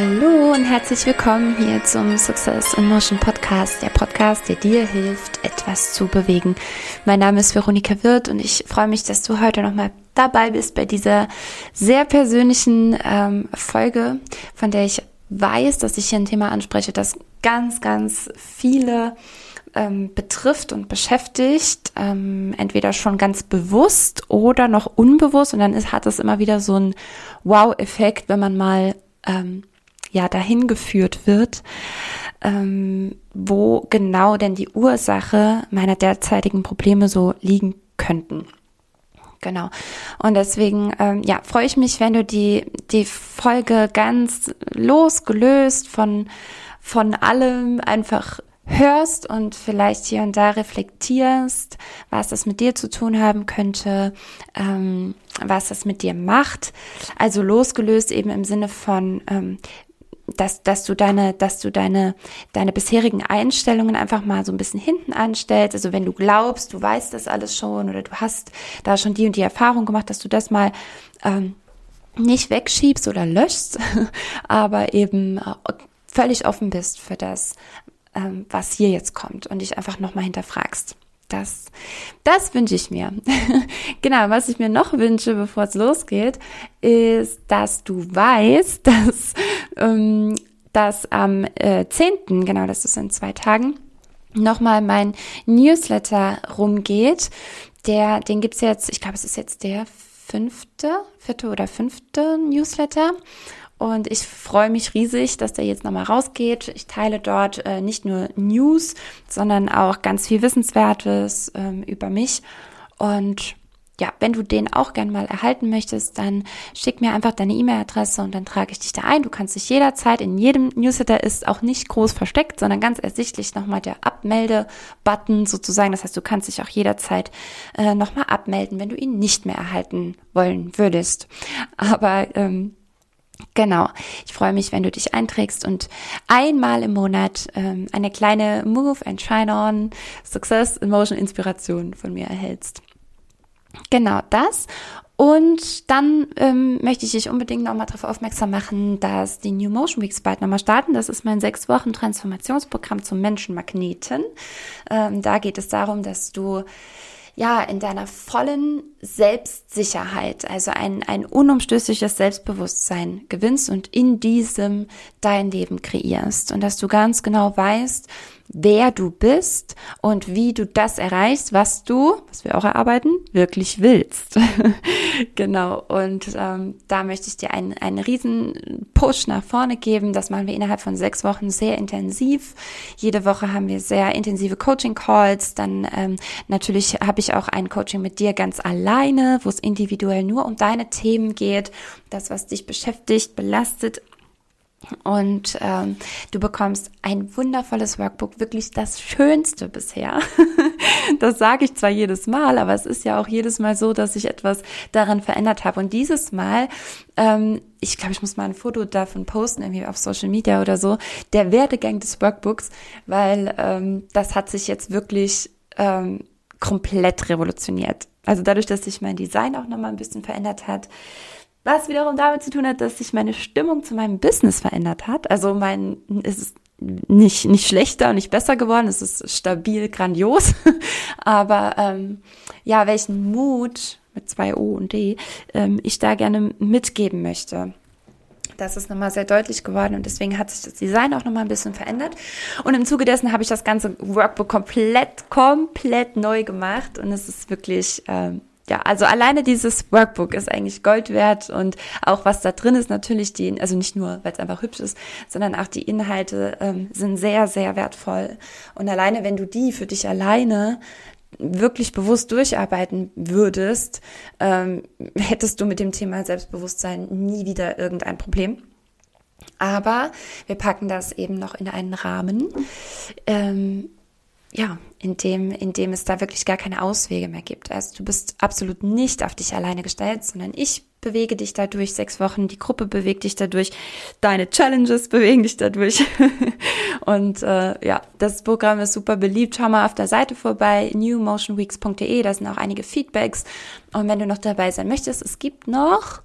Hallo und herzlich willkommen hier zum Success in Motion Podcast, der Podcast, der dir hilft, etwas zu bewegen. Mein Name ist Veronika Wirth und ich freue mich, dass du heute nochmal dabei bist bei dieser sehr persönlichen ähm, Folge, von der ich weiß, dass ich hier ein Thema anspreche, das ganz, ganz viele ähm, betrifft und beschäftigt, ähm, entweder schon ganz bewusst oder noch unbewusst. Und dann ist, hat es immer wieder so einen Wow-Effekt, wenn man mal ähm, ja dahin geführt wird, ähm, wo genau denn die Ursache meiner derzeitigen Probleme so liegen könnten. Genau. Und deswegen, ähm, ja, freue ich mich, wenn du die, die Folge ganz losgelöst von, von allem einfach hörst und vielleicht hier und da reflektierst, was das mit dir zu tun haben könnte, ähm, was das mit dir macht. Also losgelöst eben im Sinne von, ähm, dass, dass du deine, dass du deine, deine bisherigen Einstellungen einfach mal so ein bisschen hinten anstellst. Also wenn du glaubst, du weißt das alles schon oder du hast da schon die und die Erfahrung gemacht, dass du das mal ähm, nicht wegschiebst oder löschst, aber eben äh, völlig offen bist für das, ähm, was hier jetzt kommt und dich einfach nochmal hinterfragst. Das, das wünsche ich mir. genau, was ich mir noch wünsche, bevor es losgeht, ist, dass du weißt, dass, ähm, dass am äh, 10., genau, das ist in zwei Tagen, nochmal mein Newsletter rumgeht. Der, den gibt's jetzt, ich glaube, es ist jetzt der fünfte, vierte oder fünfte Newsletter. Und ich freue mich riesig, dass der jetzt nochmal rausgeht. Ich teile dort äh, nicht nur News, sondern auch ganz viel Wissenswertes ähm, über mich. Und ja, wenn du den auch gern mal erhalten möchtest, dann schick mir einfach deine E-Mail-Adresse und dann trage ich dich da ein. Du kannst dich jederzeit, in jedem Newsletter ist auch nicht groß versteckt, sondern ganz ersichtlich nochmal der Abmelde-Button sozusagen. Das heißt, du kannst dich auch jederzeit äh, nochmal abmelden, wenn du ihn nicht mehr erhalten wollen würdest. Aber ähm, Genau. Ich freue mich, wenn du dich einträgst und einmal im Monat ähm, eine kleine Move and Shine On Success Emotion Inspiration von mir erhältst. Genau das. Und dann ähm, möchte ich dich unbedingt nochmal darauf aufmerksam machen, dass die New Motion Weeks bald nochmal starten. Das ist mein sechs Wochen Transformationsprogramm zum Menschenmagneten. Ähm, da geht es darum, dass du ja, in deiner vollen Selbstsicherheit, also ein, ein unumstößliches Selbstbewusstsein gewinnst und in diesem dein Leben kreierst und dass du ganz genau weißt, wer du bist und wie du das erreichst, was du, was wir auch erarbeiten, wirklich willst. genau. Und ähm, da möchte ich dir einen, einen riesen Push nach vorne geben. Das machen wir innerhalb von sechs Wochen sehr intensiv. Jede Woche haben wir sehr intensive Coaching-Calls. Dann ähm, natürlich habe ich auch ein Coaching mit dir ganz alleine, wo es individuell nur um deine Themen geht. Das, was dich beschäftigt, belastet und ähm, du bekommst ein wundervolles Workbook, wirklich das Schönste bisher. das sage ich zwar jedes Mal, aber es ist ja auch jedes Mal so, dass ich etwas daran verändert habe. Und dieses Mal, ähm, ich glaube, ich muss mal ein Foto davon posten, irgendwie auf Social Media oder so, der Werdegang des Workbooks, weil ähm, das hat sich jetzt wirklich ähm, komplett revolutioniert. Also dadurch, dass sich mein Design auch nochmal ein bisschen verändert hat, was wiederum damit zu tun hat, dass sich meine Stimmung zu meinem Business verändert hat. Also mein, es ist nicht, nicht schlechter und nicht besser geworden, es ist stabil, grandios. Aber ähm, ja, welchen Mut mit zwei O und D ähm, ich da gerne mitgeben möchte. Das ist nochmal sehr deutlich geworden und deswegen hat sich das Design auch nochmal ein bisschen verändert. Und im Zuge dessen habe ich das ganze Workbook komplett, komplett neu gemacht und es ist wirklich ähm, ja, also alleine dieses Workbook ist eigentlich Gold wert und auch was da drin ist, natürlich die, also nicht nur, weil es einfach hübsch ist, sondern auch die Inhalte ähm, sind sehr, sehr wertvoll. Und alleine, wenn du die für dich alleine wirklich bewusst durcharbeiten würdest, ähm, hättest du mit dem Thema Selbstbewusstsein nie wieder irgendein Problem. Aber wir packen das eben noch in einen Rahmen. Ähm, ja, in dem, in dem es da wirklich gar keine Auswege mehr gibt. Also du bist absolut nicht auf dich alleine gestellt, sondern ich bewege dich dadurch sechs Wochen, die Gruppe bewegt dich dadurch, deine Challenges bewegen dich dadurch. und äh, ja, das Programm ist super beliebt. Schau mal auf der Seite vorbei, newmotionweeks.de, da sind auch einige Feedbacks. Und wenn du noch dabei sein möchtest, es gibt noch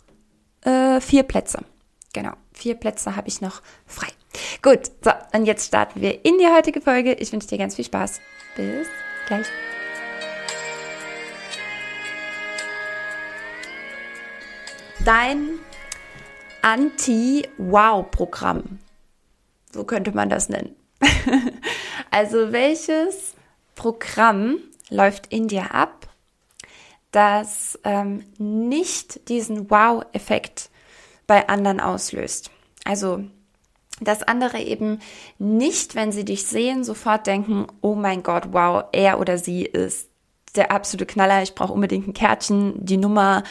äh, vier Plätze. Genau. Vier Plätze habe ich noch frei. Gut, so, und jetzt starten wir in die heutige Folge. Ich wünsche dir ganz viel Spaß. Bis gleich. Dein Anti-Wow-Programm. So könnte man das nennen. also welches Programm läuft in dir ab, das ähm, nicht diesen Wow-Effekt bei anderen auslöst. Also dass andere eben nicht, wenn sie dich sehen, sofort denken, oh mein Gott, wow, er oder sie ist der absolute Knaller, ich brauche unbedingt ein Kärtchen, die Nummer,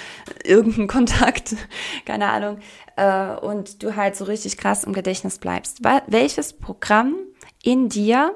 irgendeinen Kontakt, keine Ahnung, äh, und du halt so richtig krass im Gedächtnis bleibst. Welches Programm in dir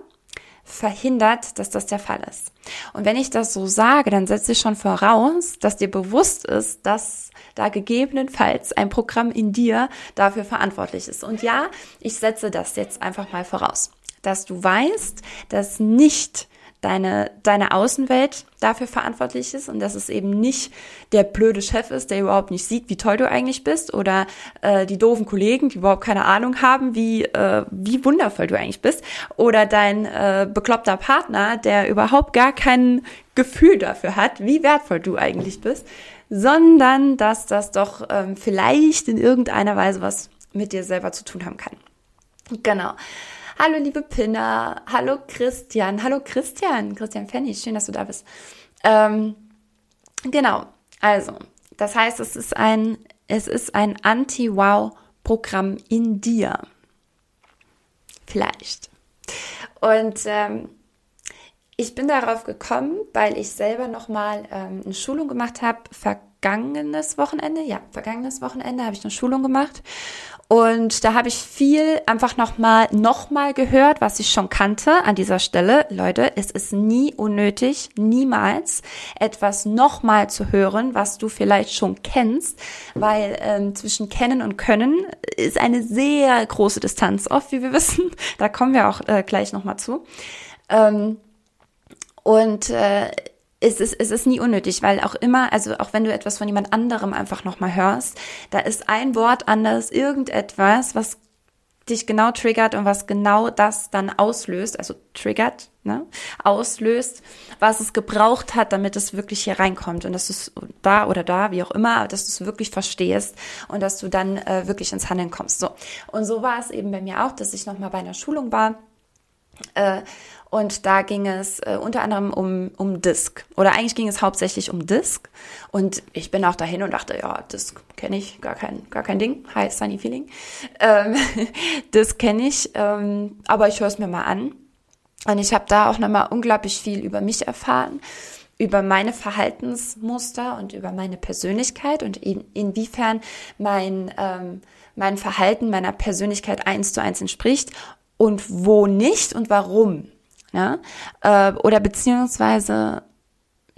verhindert, dass das der Fall ist. Und wenn ich das so sage, dann setze ich schon voraus, dass dir bewusst ist, dass da gegebenenfalls ein Programm in dir dafür verantwortlich ist. Und ja, ich setze das jetzt einfach mal voraus, dass du weißt, dass nicht deine, deine Außenwelt dafür verantwortlich ist und dass es eben nicht der blöde Chef ist, der überhaupt nicht sieht, wie toll du eigentlich bist oder äh, die doofen Kollegen, die überhaupt keine Ahnung haben, wie, äh, wie wundervoll du eigentlich bist oder dein äh, bekloppter Partner, der überhaupt gar kein Gefühl dafür hat, wie wertvoll du eigentlich bist, sondern dass das doch ähm, vielleicht in irgendeiner Weise was mit dir selber zu tun haben kann. Genau. Hallo liebe Pinna, hallo Christian, hallo Christian, Christian Fenny, schön, dass du da bist. Ähm, genau, also, das heißt, es ist ein, es ist ein Anti-Wow-Programm in dir. Vielleicht. Und ähm, ich bin darauf gekommen, weil ich selber nochmal ähm, eine Schulung gemacht habe, vergangenes Wochenende, ja, vergangenes Wochenende habe ich eine Schulung gemacht und da habe ich viel einfach nochmal noch mal gehört, was ich schon kannte an dieser Stelle. Leute, es ist nie unnötig, niemals etwas nochmal zu hören, was du vielleicht schon kennst, weil ähm, zwischen kennen und können ist eine sehr große Distanz oft, wie wir wissen. Da kommen wir auch äh, gleich nochmal zu. Ähm, und äh, es ist, es ist nie unnötig, weil auch immer, also auch wenn du etwas von jemand anderem einfach nochmal hörst, da ist ein Wort anders, irgendetwas, was dich genau triggert und was genau das dann auslöst, also triggert, ne, auslöst, was es gebraucht hat, damit es wirklich hier reinkommt und dass du es da oder da, wie auch immer, dass du es wirklich verstehst und dass du dann äh, wirklich ins Handeln kommst. So und so war es eben bei mir auch, dass ich nochmal bei einer Schulung war. Äh, und da ging es äh, unter anderem um, um Disk. Oder eigentlich ging es hauptsächlich um Disk. Und ich bin auch dahin und dachte, ja, Disk kenne ich, gar kein, gar kein Ding. Hi, Sunny Feeling. Ähm, Disk kenne ich, ähm, aber ich höre es mir mal an. Und ich habe da auch nochmal unglaublich viel über mich erfahren, über meine Verhaltensmuster und über meine Persönlichkeit und in, inwiefern mein, ähm, mein Verhalten meiner Persönlichkeit eins zu eins entspricht und wo nicht und warum. Ja? Äh, oder beziehungsweise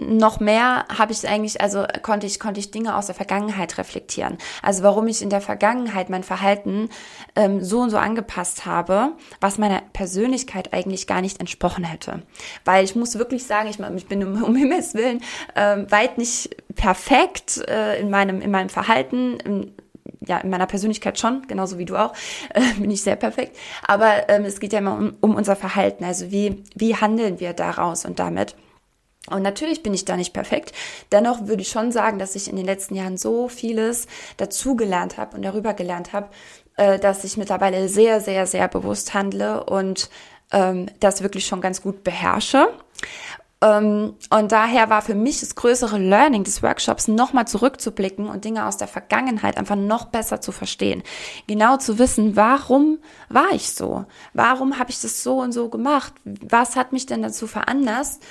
noch mehr habe ich eigentlich, also konnte ich, konnte ich Dinge aus der Vergangenheit reflektieren. Also warum ich in der Vergangenheit mein Verhalten ähm, so und so angepasst habe, was meiner Persönlichkeit eigentlich gar nicht entsprochen hätte. Weil ich muss wirklich sagen, ich, ich bin um, um Himmels Willen ähm, weit nicht perfekt äh, in meinem, in meinem Verhalten. In, ja, in meiner Persönlichkeit schon, genauso wie du auch, äh, bin ich sehr perfekt. Aber ähm, es geht ja immer um, um unser Verhalten. Also wie, wie handeln wir daraus und damit? Und natürlich bin ich da nicht perfekt. Dennoch würde ich schon sagen, dass ich in den letzten Jahren so vieles dazugelernt habe und darüber gelernt habe, äh, dass ich mittlerweile sehr, sehr, sehr bewusst handle und ähm, das wirklich schon ganz gut beherrsche. Ähm, und daher war für mich das größere Learning des Workshops, nochmal zurückzublicken und Dinge aus der Vergangenheit einfach noch besser zu verstehen. Genau zu wissen, warum war ich so? Warum habe ich das so und so gemacht? Was hat mich denn dazu veranlasst,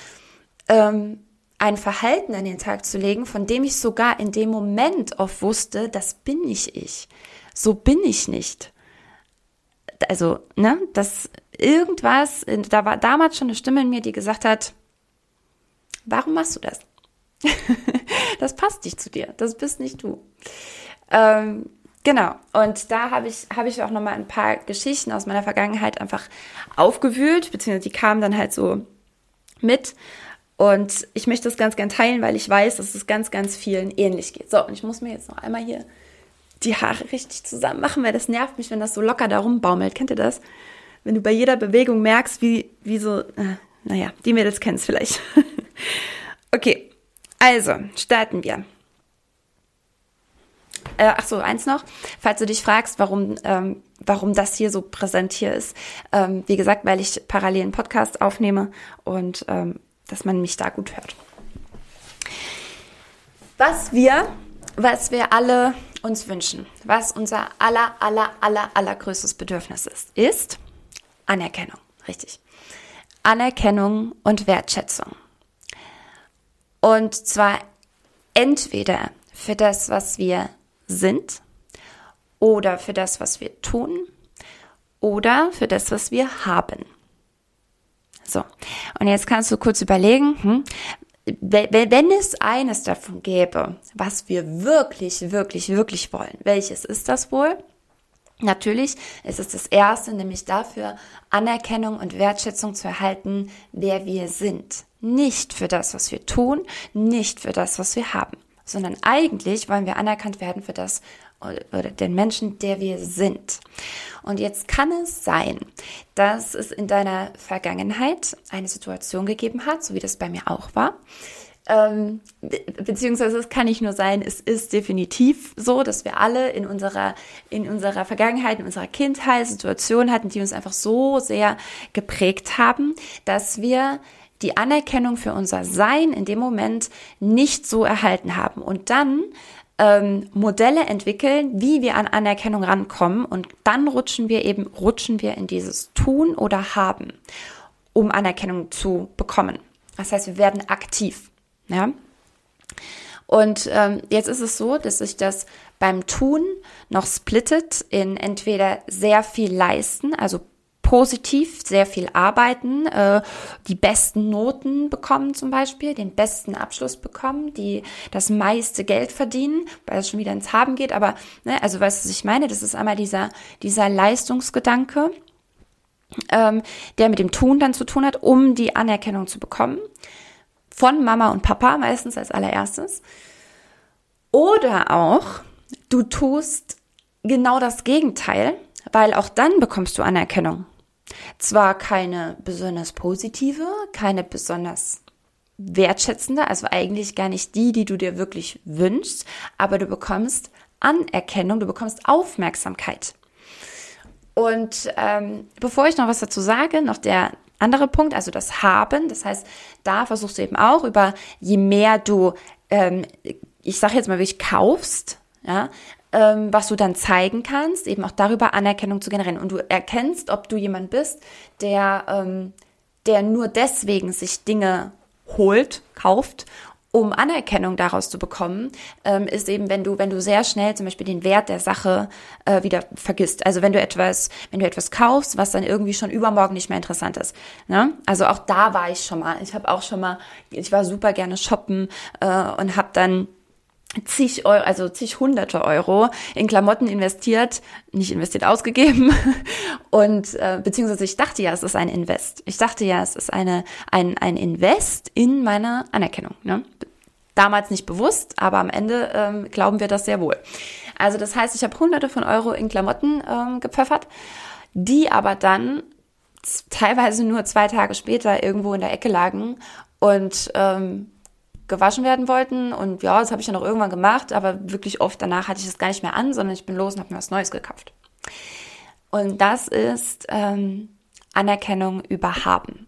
ähm, ein Verhalten an den Tag zu legen, von dem ich sogar in dem Moment oft wusste, das bin nicht ich. So bin ich nicht. Also, ne, dass irgendwas, da war damals schon eine Stimme in mir, die gesagt hat, Warum machst du das? das passt nicht zu dir. Das bist nicht du. Ähm, genau. Und da habe ich, habe ich auch nochmal ein paar Geschichten aus meiner Vergangenheit einfach aufgewühlt, beziehungsweise die kamen dann halt so mit. Und ich möchte das ganz gern teilen, weil ich weiß, dass es ganz, ganz vielen ähnlich geht. So, und ich muss mir jetzt noch einmal hier die Haare richtig zusammen machen, weil das nervt mich, wenn das so locker da rumbaumelt. Kennt ihr das? Wenn du bei jeder Bewegung merkst, wie, wie so, äh, naja, die Mädels kennen es vielleicht. okay, also starten wir. Äh, ach so, eins noch. Falls du dich fragst, warum, ähm, warum das hier so präsent hier ist. Ähm, wie gesagt, weil ich parallel einen Podcast aufnehme und ähm, dass man mich da gut hört. Was wir, was wir alle uns wünschen, was unser aller, aller, aller, allergrößtes Bedürfnis ist, ist Anerkennung. Richtig. Anerkennung und Wertschätzung. Und zwar entweder für das, was wir sind oder für das, was wir tun oder für das, was wir haben. So, und jetzt kannst du kurz überlegen, hm, wenn es eines davon gäbe, was wir wirklich, wirklich, wirklich wollen, welches ist das wohl? Natürlich ist es das Erste, nämlich dafür Anerkennung und Wertschätzung zu erhalten, wer wir sind. Nicht für das, was wir tun, nicht für das, was wir haben, sondern eigentlich wollen wir anerkannt werden für das oder den Menschen, der wir sind. Und jetzt kann es sein, dass es in deiner Vergangenheit eine Situation gegeben hat, so wie das bei mir auch war, ähm, beziehungsweise es kann nicht nur sein, es ist definitiv so, dass wir alle in unserer, in unserer Vergangenheit, in unserer Kindheit Situationen hatten, die uns einfach so sehr geprägt haben, dass wir die Anerkennung für unser Sein in dem Moment nicht so erhalten haben. Und dann ähm, Modelle entwickeln, wie wir an Anerkennung rankommen. Und dann rutschen wir eben, rutschen wir in dieses Tun oder Haben, um Anerkennung zu bekommen. Das heißt, wir werden aktiv. Ja? Und ähm, jetzt ist es so, dass sich das beim Tun noch splittet in entweder sehr viel leisten, also positiv sehr viel arbeiten, äh, die besten Noten bekommen zum Beispiel, den besten Abschluss bekommen, die das meiste Geld verdienen, weil es schon wieder ins Haben geht. Aber ne, also weißt du, was ich meine? Das ist einmal dieser dieser Leistungsgedanke, ähm, der mit dem Tun dann zu tun hat, um die Anerkennung zu bekommen von Mama und Papa meistens als allererstes. Oder auch, du tust genau das Gegenteil, weil auch dann bekommst du Anerkennung. Zwar keine besonders positive, keine besonders wertschätzende, also eigentlich gar nicht die, die du dir wirklich wünschst, aber du bekommst Anerkennung, du bekommst Aufmerksamkeit. Und ähm, bevor ich noch was dazu sage, noch der andere Punkt, also das Haben. Das heißt, da versuchst du eben auch über, je mehr du, ähm, ich sage jetzt mal wirklich kaufst, ja, ähm, was du dann zeigen kannst, eben auch darüber Anerkennung zu generieren. Und du erkennst, ob du jemand bist, der, ähm, der nur deswegen sich Dinge holt, kauft um Anerkennung daraus zu bekommen, ähm, ist eben, wenn du, wenn du sehr schnell zum Beispiel den Wert der Sache äh, wieder vergisst. Also wenn du etwas, wenn du etwas kaufst, was dann irgendwie schon übermorgen nicht mehr interessant ist. Ne? Also auch da war ich schon mal. Ich habe auch schon mal, ich war super gerne shoppen äh, und habe dann zig Euro, also zig hunderte Euro in Klamotten investiert, nicht investiert, ausgegeben. Und äh, beziehungsweise ich dachte ja, es ist ein Invest. Ich dachte ja, es ist eine, ein, ein Invest in meine Anerkennung. Ne? Damals nicht bewusst, aber am Ende ähm, glauben wir das sehr wohl. Also das heißt, ich habe hunderte von Euro in Klamotten ähm, gepfeffert, die aber dann teilweise nur zwei Tage später irgendwo in der Ecke lagen und ähm, gewaschen werden wollten. Und ja, das habe ich dann auch irgendwann gemacht, aber wirklich oft danach hatte ich das gar nicht mehr an, sondern ich bin los und habe mir was Neues gekauft. Und das ist ähm, Anerkennung über Haben.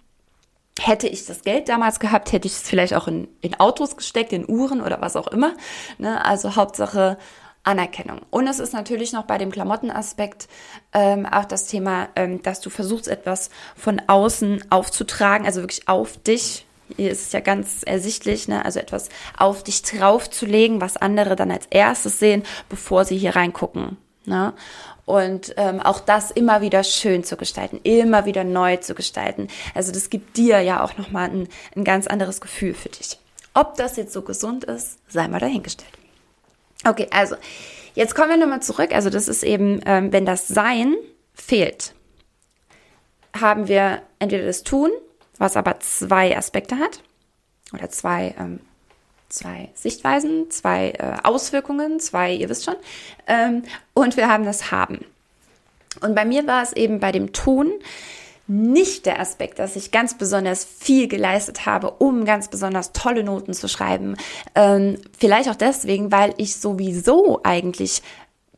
Hätte ich das Geld damals gehabt, hätte ich es vielleicht auch in, in Autos gesteckt, in Uhren oder was auch immer. Ne? Also Hauptsache Anerkennung. Und es ist natürlich noch bei dem Klamottenaspekt ähm, auch das Thema, ähm, dass du versuchst, etwas von außen aufzutragen, also wirklich auf dich hier ist es ja ganz ersichtlich, ne? also etwas auf dich draufzulegen, was andere dann als erstes sehen, bevor sie hier reingucken. Ne? Und ähm, auch das immer wieder schön zu gestalten, immer wieder neu zu gestalten. Also das gibt dir ja auch nochmal ein, ein ganz anderes Gefühl für dich. Ob das jetzt so gesund ist, sei mal dahingestellt. Okay, also jetzt kommen wir nochmal zurück. Also das ist eben, ähm, wenn das Sein fehlt, haben wir entweder das Tun was aber zwei Aspekte hat oder zwei, ähm, zwei Sichtweisen, zwei äh, Auswirkungen, zwei, ihr wisst schon. Ähm, und wir haben das Haben. Und bei mir war es eben bei dem Tun nicht der Aspekt, dass ich ganz besonders viel geleistet habe, um ganz besonders tolle Noten zu schreiben. Ähm, vielleicht auch deswegen, weil ich sowieso eigentlich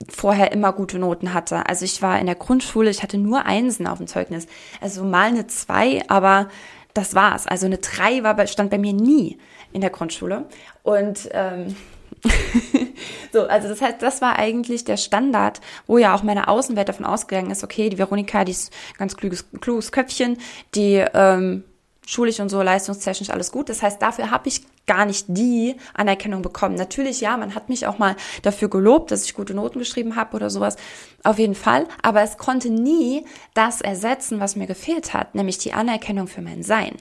vorher immer gute Noten hatte. Also ich war in der Grundschule, ich hatte nur Einsen auf dem Zeugnis. Also mal eine zwei, aber das war's. Also eine drei war, stand bei mir nie in der Grundschule. Und ähm, so, also das heißt, das war eigentlich der Standard, wo ja auch meine Außenwelt davon ausgegangen ist, okay, die Veronika, die ist ganz kluges, kluges Köpfchen, die ähm, schulisch und so leistungstechnisch alles gut. Das heißt, dafür habe ich gar nicht die Anerkennung bekommen. Natürlich, ja, man hat mich auch mal dafür gelobt, dass ich gute Noten geschrieben habe oder sowas. Auf jeden Fall. Aber es konnte nie das ersetzen, was mir gefehlt hat, nämlich die Anerkennung für mein Sein.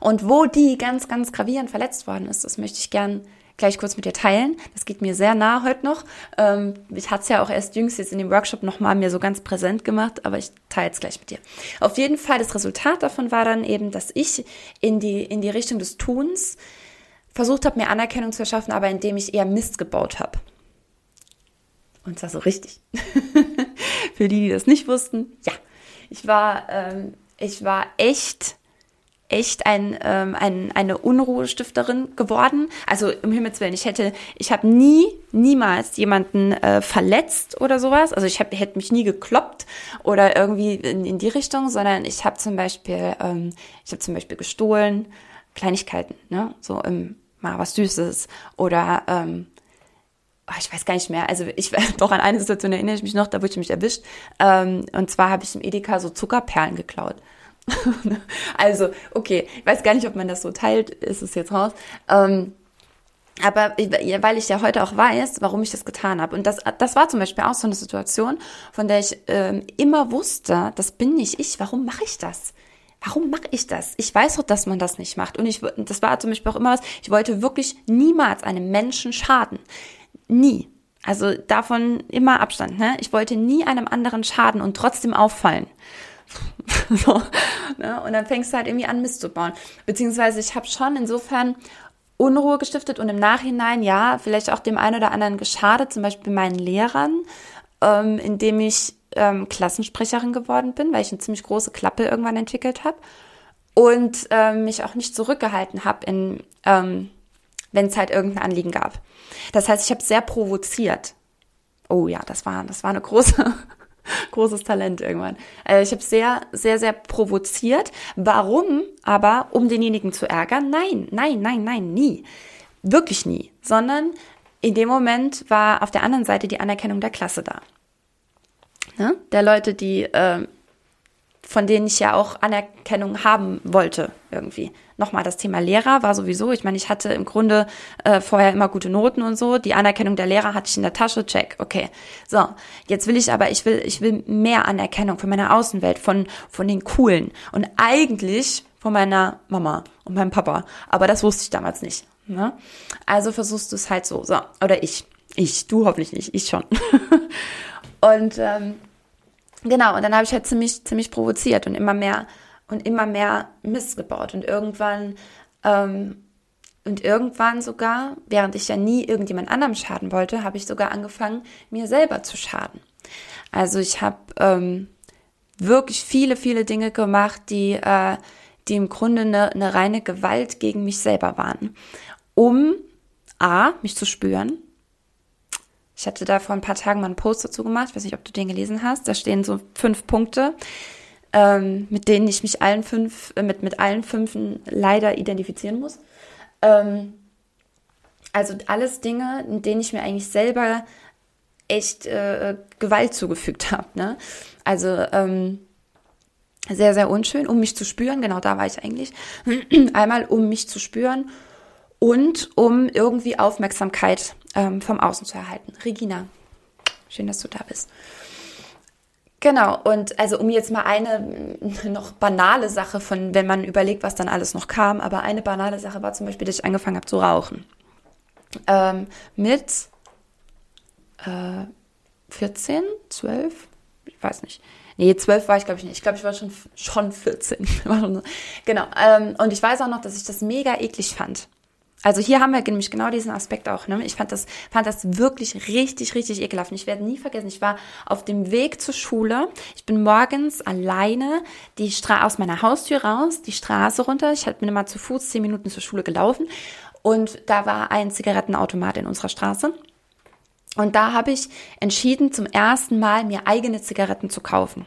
Und wo die ganz, ganz gravierend verletzt worden ist, das möchte ich gern gleich kurz mit dir teilen. Das geht mir sehr nah heute noch. Ähm, ich hatte es ja auch erst jüngst jetzt in dem Workshop nochmal mir so ganz präsent gemacht, aber ich teile es gleich mit dir. Auf jeden Fall, das Resultat davon war dann eben, dass ich in die, in die Richtung des Tuns versucht habe, mir Anerkennung zu erschaffen, aber indem ich eher Mist gebaut habe. Und zwar so richtig. Für die, die das nicht wussten, ja. Ich war, ähm, ich war echt echt ein, ähm, ein, eine Unruhestifterin geworden. Also im Himmels Willen, ich hätte, ich habe nie, niemals jemanden äh, verletzt oder sowas. Also ich hätte mich nie gekloppt oder irgendwie in, in die Richtung, sondern ich habe zum Beispiel, ähm, ich habe zum Beispiel gestohlen, Kleinigkeiten, ne, so im mal was Süßes oder ähm, oh, ich weiß gar nicht mehr. Also ich doch an eine Situation erinnere ich mich noch, da wurde ich mich erwischt. Ähm, und zwar habe ich im Edeka so Zuckerperlen geklaut. also, okay, ich weiß gar nicht, ob man das so teilt, ist es jetzt raus. Ähm, aber weil ich ja heute auch weiß, warum ich das getan habe. Und das, das war zum Beispiel auch so eine Situation, von der ich ähm, immer wusste, das bin nicht ich, warum mache ich das? Warum mache ich das? Ich weiß doch, dass man das nicht macht. Und ich, das war zum Beispiel auch immer was, ich wollte wirklich niemals einem Menschen schaden. Nie. Also davon immer Abstand. Ne? Ich wollte nie einem anderen schaden und trotzdem auffallen. so, ne? Und dann fängst du halt irgendwie an, Mist zu bauen. Beziehungsweise ich habe schon insofern Unruhe gestiftet und im Nachhinein, ja, vielleicht auch dem einen oder anderen geschadet, zum Beispiel meinen Lehrern, ähm, indem ich ähm, Klassensprecherin geworden bin, weil ich eine ziemlich große Klappe irgendwann entwickelt habe und ähm, mich auch nicht zurückgehalten habe, ähm, wenn es halt irgendein Anliegen gab. Das heißt, ich habe sehr provoziert. Oh ja, das war, das war eine große, großes Talent irgendwann. Also ich habe sehr, sehr, sehr provoziert. Warum? Aber um denjenigen zu ärgern? Nein, nein, nein, nein, nie. Wirklich nie. Sondern in dem Moment war auf der anderen Seite die Anerkennung der Klasse da. Ne? Der Leute, die äh, von denen ich ja auch Anerkennung haben wollte irgendwie. Nochmal das Thema Lehrer war sowieso, ich meine, ich hatte im Grunde äh, vorher immer gute Noten und so. Die Anerkennung der Lehrer hatte ich in der Tasche, check, okay. So, jetzt will ich aber, ich will, ich will mehr Anerkennung von meiner Außenwelt, von, von den Coolen und eigentlich von meiner Mama und meinem Papa. Aber das wusste ich damals nicht. Ne? Also versuchst du es halt so, so, oder ich. Ich, du hoffentlich nicht, ich schon. und ähm, Genau, und dann habe ich halt ziemlich, ziemlich provoziert und immer mehr und immer mehr Mist gebaut. Und irgendwann, ähm, und irgendwann sogar, während ich ja nie irgendjemand anderem schaden wollte, habe ich sogar angefangen, mir selber zu schaden. Also ich habe ähm, wirklich viele, viele Dinge gemacht, die, äh, die im Grunde eine, eine reine Gewalt gegen mich selber waren. Um A, mich zu spüren, ich hatte da vor ein paar Tagen mal einen Post dazu gemacht. Ich weiß nicht, ob du den gelesen hast. Da stehen so fünf Punkte, ähm, mit denen ich mich allen fünf, äh, mit, mit allen fünfen leider identifizieren muss. Ähm, also alles Dinge, in denen ich mir eigentlich selber echt äh, Gewalt zugefügt habe. Ne? Also ähm, sehr, sehr unschön, um mich zu spüren. Genau da war ich eigentlich. Einmal, um mich zu spüren und um irgendwie Aufmerksamkeit ähm, vom Außen zu erhalten. Regina, schön, dass du da bist. Genau, und also um jetzt mal eine noch banale Sache von, wenn man überlegt, was dann alles noch kam, aber eine banale Sache war zum Beispiel, dass ich angefangen habe zu rauchen. Ähm, mit äh, 14, 12, ich weiß nicht. Nee, 12 war ich glaube ich nicht. Ich glaube, ich war schon, schon 14. genau. Ähm, und ich weiß auch noch, dass ich das mega eklig fand. Also hier haben wir nämlich genau diesen Aspekt auch. Ne? Ich fand das, fand das wirklich richtig, richtig ekelhaft. Und ich werde nie vergessen, ich war auf dem Weg zur Schule. Ich bin morgens alleine die Stra aus meiner Haustür raus, die Straße runter. Ich bin immer zu Fuß zehn Minuten zur Schule gelaufen. Und da war ein Zigarettenautomat in unserer Straße. Und da habe ich entschieden, zum ersten Mal mir eigene Zigaretten zu kaufen.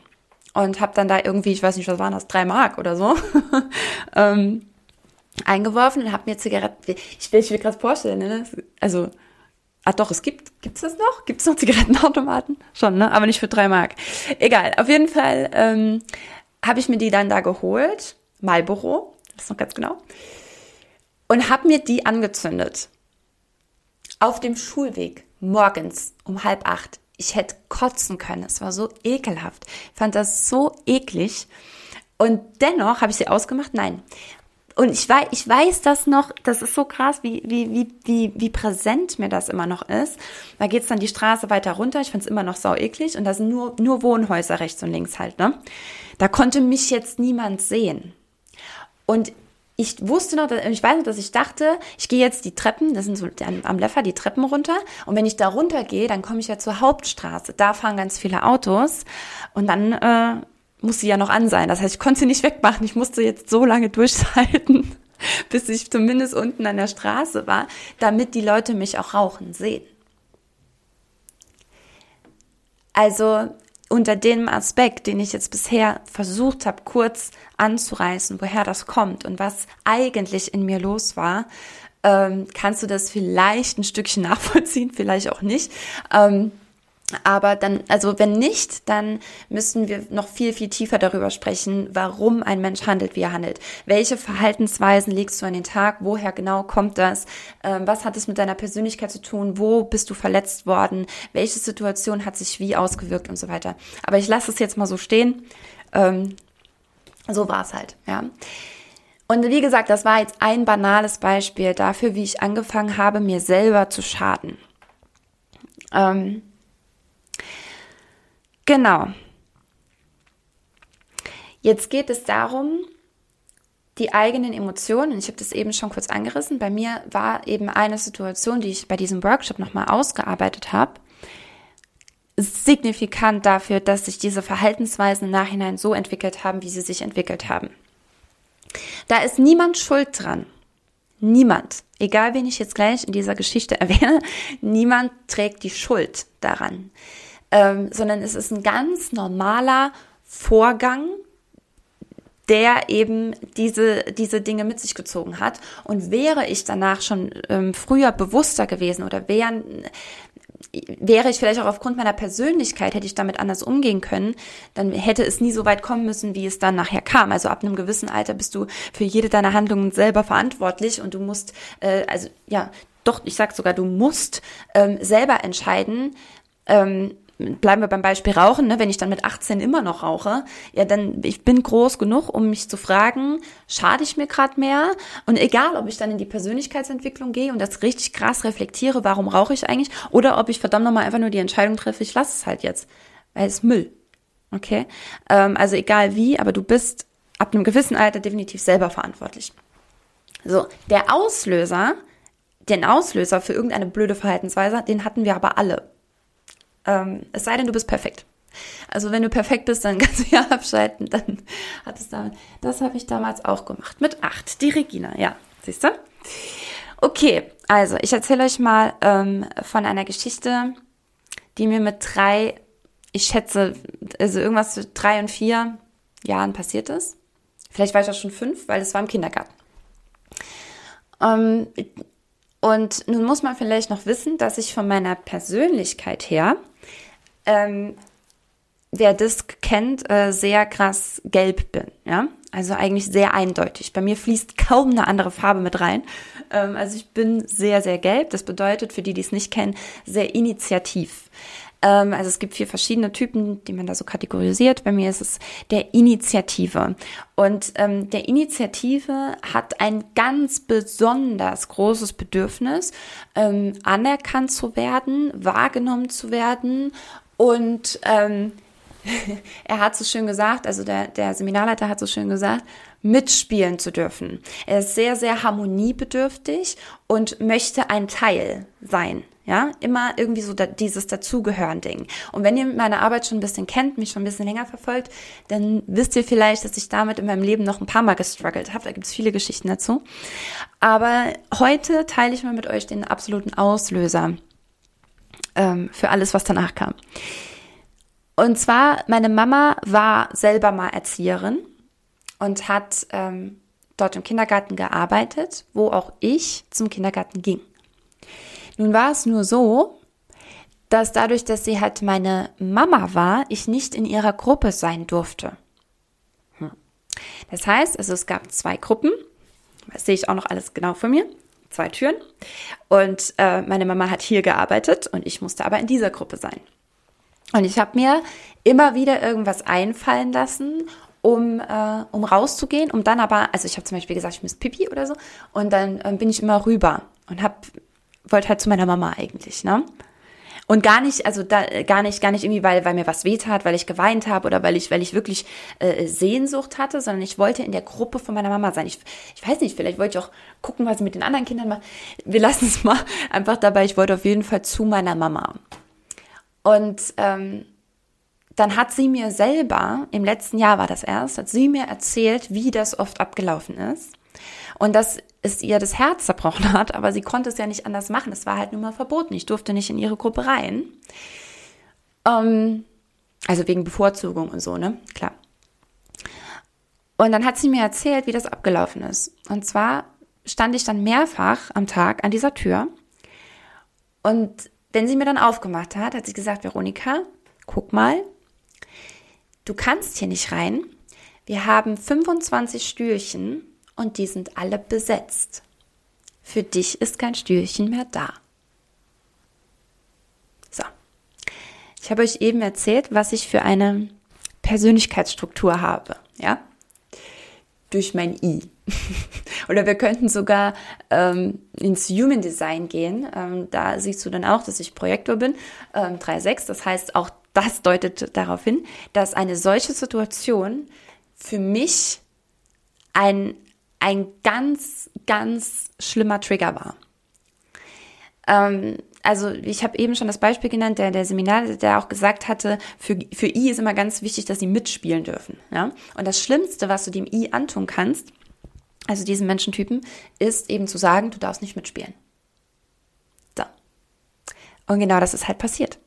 Und habe dann da irgendwie, ich weiß nicht, was waren das, drei Mark oder so, ähm, eingeworfen und habe mir Zigaretten, ich will, ich will gerade vorstellen, ne? also, ah doch, es gibt, gibt's das noch? Gibt es noch Zigarettenautomaten? Schon, ne? Aber nicht für drei Mark. Egal, auf jeden Fall ähm, habe ich mir die dann da geholt, Marlboro, das ist noch ganz genau, und habe mir die angezündet. Auf dem Schulweg morgens um halb acht. Ich hätte kotzen können. Es war so ekelhaft. Ich fand das so eklig. Und dennoch habe ich sie ausgemacht. Nein. Und ich weiß, ich weiß das noch, das ist so krass, wie, wie, wie, wie, wie präsent mir das immer noch ist. Da geht's dann die Straße weiter runter, ich find's immer noch sau eklig und da sind nur, nur Wohnhäuser rechts und links halt, ne? Da konnte mich jetzt niemand sehen. Und ich wusste noch, ich weiß noch, dass ich dachte, ich gehe jetzt die Treppen, das sind so am Leffer die Treppen runter. Und wenn ich da runter gehe, dann komme ich ja zur Hauptstraße. Da fahren ganz viele Autos. Und dann äh, muss sie ja noch an sein. Das heißt, ich konnte sie nicht wegmachen. Ich musste jetzt so lange durchhalten, bis ich zumindest unten an der Straße war, damit die Leute mich auch rauchen sehen. Also unter dem Aspekt, den ich jetzt bisher versucht habe, kurz anzureißen, woher das kommt und was eigentlich in mir los war, ähm, kannst du das vielleicht ein Stückchen nachvollziehen, vielleicht auch nicht. Ähm, aber dann, also wenn nicht, dann müssen wir noch viel, viel tiefer darüber sprechen, warum ein Mensch handelt, wie er handelt. Welche Verhaltensweisen legst du an den Tag? Woher genau kommt das? Ähm, was hat es mit deiner Persönlichkeit zu tun? Wo bist du verletzt worden? Welche Situation hat sich wie ausgewirkt und so weiter? Aber ich lasse es jetzt mal so stehen. Ähm, so war es halt, ja. Und wie gesagt, das war jetzt ein banales Beispiel dafür, wie ich angefangen habe, mir selber zu schaden. Ähm, Genau. Jetzt geht es darum, die eigenen Emotionen, ich habe das eben schon kurz angerissen, bei mir war eben eine Situation, die ich bei diesem Workshop nochmal ausgearbeitet habe, signifikant dafür, dass sich diese Verhaltensweisen im Nachhinein so entwickelt haben, wie sie sich entwickelt haben. Da ist niemand schuld dran. Niemand. Egal, wen ich jetzt gleich in dieser Geschichte erwähne, niemand trägt die Schuld daran ähm, sondern es ist ein ganz normaler Vorgang, der eben diese, diese Dinge mit sich gezogen hat. Und wäre ich danach schon ähm, früher bewusster gewesen oder wären, wäre ich vielleicht auch aufgrund meiner Persönlichkeit, hätte ich damit anders umgehen können, dann hätte es nie so weit kommen müssen, wie es dann nachher kam. Also ab einem gewissen Alter bist du für jede deiner Handlungen selber verantwortlich und du musst, äh, also ja, doch, ich sag sogar, du musst ähm, selber entscheiden, ähm, bleiben wir beim Beispiel Rauchen, ne? wenn ich dann mit 18 immer noch rauche, ja, dann ich bin groß genug, um mich zu fragen, schade ich mir gerade mehr? Und egal, ob ich dann in die Persönlichkeitsentwicklung gehe und das richtig krass reflektiere, warum rauche ich eigentlich, oder ob ich verdammt nochmal einfach nur die Entscheidung treffe, ich lasse es halt jetzt, weil es Müll. Okay? Ähm, also egal wie, aber du bist ab einem gewissen Alter definitiv selber verantwortlich. So, der Auslöser, den Auslöser für irgendeine blöde Verhaltensweise, den hatten wir aber alle. Ähm, es sei denn, du bist perfekt. Also wenn du perfekt bist, dann kannst du ja abschalten. Dann hat es damit. Das habe ich damals auch gemacht. Mit acht. Die Regina, ja. Siehst du? Okay, also ich erzähle euch mal ähm, von einer Geschichte, die mir mit drei, ich schätze, also irgendwas für drei und vier Jahren passiert ist. Vielleicht war ich auch schon fünf, weil es war im Kindergarten. Ähm, und nun muss man vielleicht noch wissen, dass ich von meiner Persönlichkeit her ähm, wer das kennt, äh, sehr krass gelb bin. Ja? Also eigentlich sehr eindeutig. Bei mir fließt kaum eine andere Farbe mit rein. Ähm, also ich bin sehr, sehr gelb. Das bedeutet, für die, die es nicht kennen, sehr initiativ. Ähm, also es gibt vier verschiedene Typen, die man da so kategorisiert. Bei mir ist es der Initiative. Und ähm, der Initiative hat ein ganz besonders großes Bedürfnis, ähm, anerkannt zu werden, wahrgenommen zu werden und ähm, er hat so schön gesagt, also der, der Seminarleiter hat so schön gesagt, mitspielen zu dürfen. Er ist sehr, sehr harmoniebedürftig und möchte ein Teil sein. Ja, immer irgendwie so da, dieses Dazugehören-Ding. Und wenn ihr meine Arbeit schon ein bisschen kennt, mich schon ein bisschen länger verfolgt, dann wisst ihr vielleicht, dass ich damit in meinem Leben noch ein paar Mal gestruggelt habe. Da gibt es viele Geschichten dazu. Aber heute teile ich mal mit euch den absoluten Auslöser ähm, für alles, was danach kam. Und zwar, meine Mama war selber mal Erzieherin und hat ähm, dort im Kindergarten gearbeitet, wo auch ich zum Kindergarten ging. Nun war es nur so, dass dadurch, dass sie halt meine Mama war, ich nicht in ihrer Gruppe sein durfte. Hm. Das heißt, also es gab zwei Gruppen, das sehe ich auch noch alles genau vor mir, zwei Türen. Und äh, meine Mama hat hier gearbeitet und ich musste aber in dieser Gruppe sein. Und ich habe mir immer wieder irgendwas einfallen lassen, um, äh, um rauszugehen, um dann aber, also ich habe zum Beispiel gesagt, ich muss Pipi oder so, und dann äh, bin ich immer rüber und habe wollte halt zu meiner Mama eigentlich, ne? Und gar nicht, also da, gar nicht, gar nicht irgendwie, weil, weil mir was weh tat, weil ich geweint habe oder weil ich, weil ich wirklich äh, Sehnsucht hatte, sondern ich wollte in der Gruppe von meiner Mama sein. Ich, ich weiß nicht, vielleicht wollte ich auch gucken, was sie mit den anderen Kindern macht. Wir lassen es mal einfach dabei. Ich wollte auf jeden Fall zu meiner Mama. Und ähm, dann hat sie mir selber, im letzten Jahr war das erst, hat sie mir erzählt, wie das oft abgelaufen ist. Und dass es ihr das Herz zerbrochen hat, aber sie konnte es ja nicht anders machen. Es war halt nun mal verboten. Ich durfte nicht in ihre Gruppe rein. Ähm, also wegen Bevorzugung und so, ne? Klar. Und dann hat sie mir erzählt, wie das abgelaufen ist. Und zwar stand ich dann mehrfach am Tag an dieser Tür. Und wenn sie mir dann aufgemacht hat, hat sie gesagt, Veronika, guck mal, du kannst hier nicht rein. Wir haben 25 Stühlchen und die sind alle besetzt. Für dich ist kein Stühlchen mehr da. So. Ich habe euch eben erzählt, was ich für eine Persönlichkeitsstruktur habe, ja? Durch mein I. Oder wir könnten sogar ähm, ins Human Design gehen. Ähm, da siehst du dann auch, dass ich Projektor bin, ähm, 3.6. Das heißt, auch das deutet darauf hin, dass eine solche Situation für mich ein ein ganz, ganz schlimmer Trigger war. Ähm, also ich habe eben schon das Beispiel genannt, der, der Seminar, der auch gesagt hatte, für, für I ist immer ganz wichtig, dass sie mitspielen dürfen. Ja? Und das Schlimmste, was du dem I antun kannst, also diesen Menschentypen, ist eben zu sagen, du darfst nicht mitspielen. So. Und genau das ist halt passiert.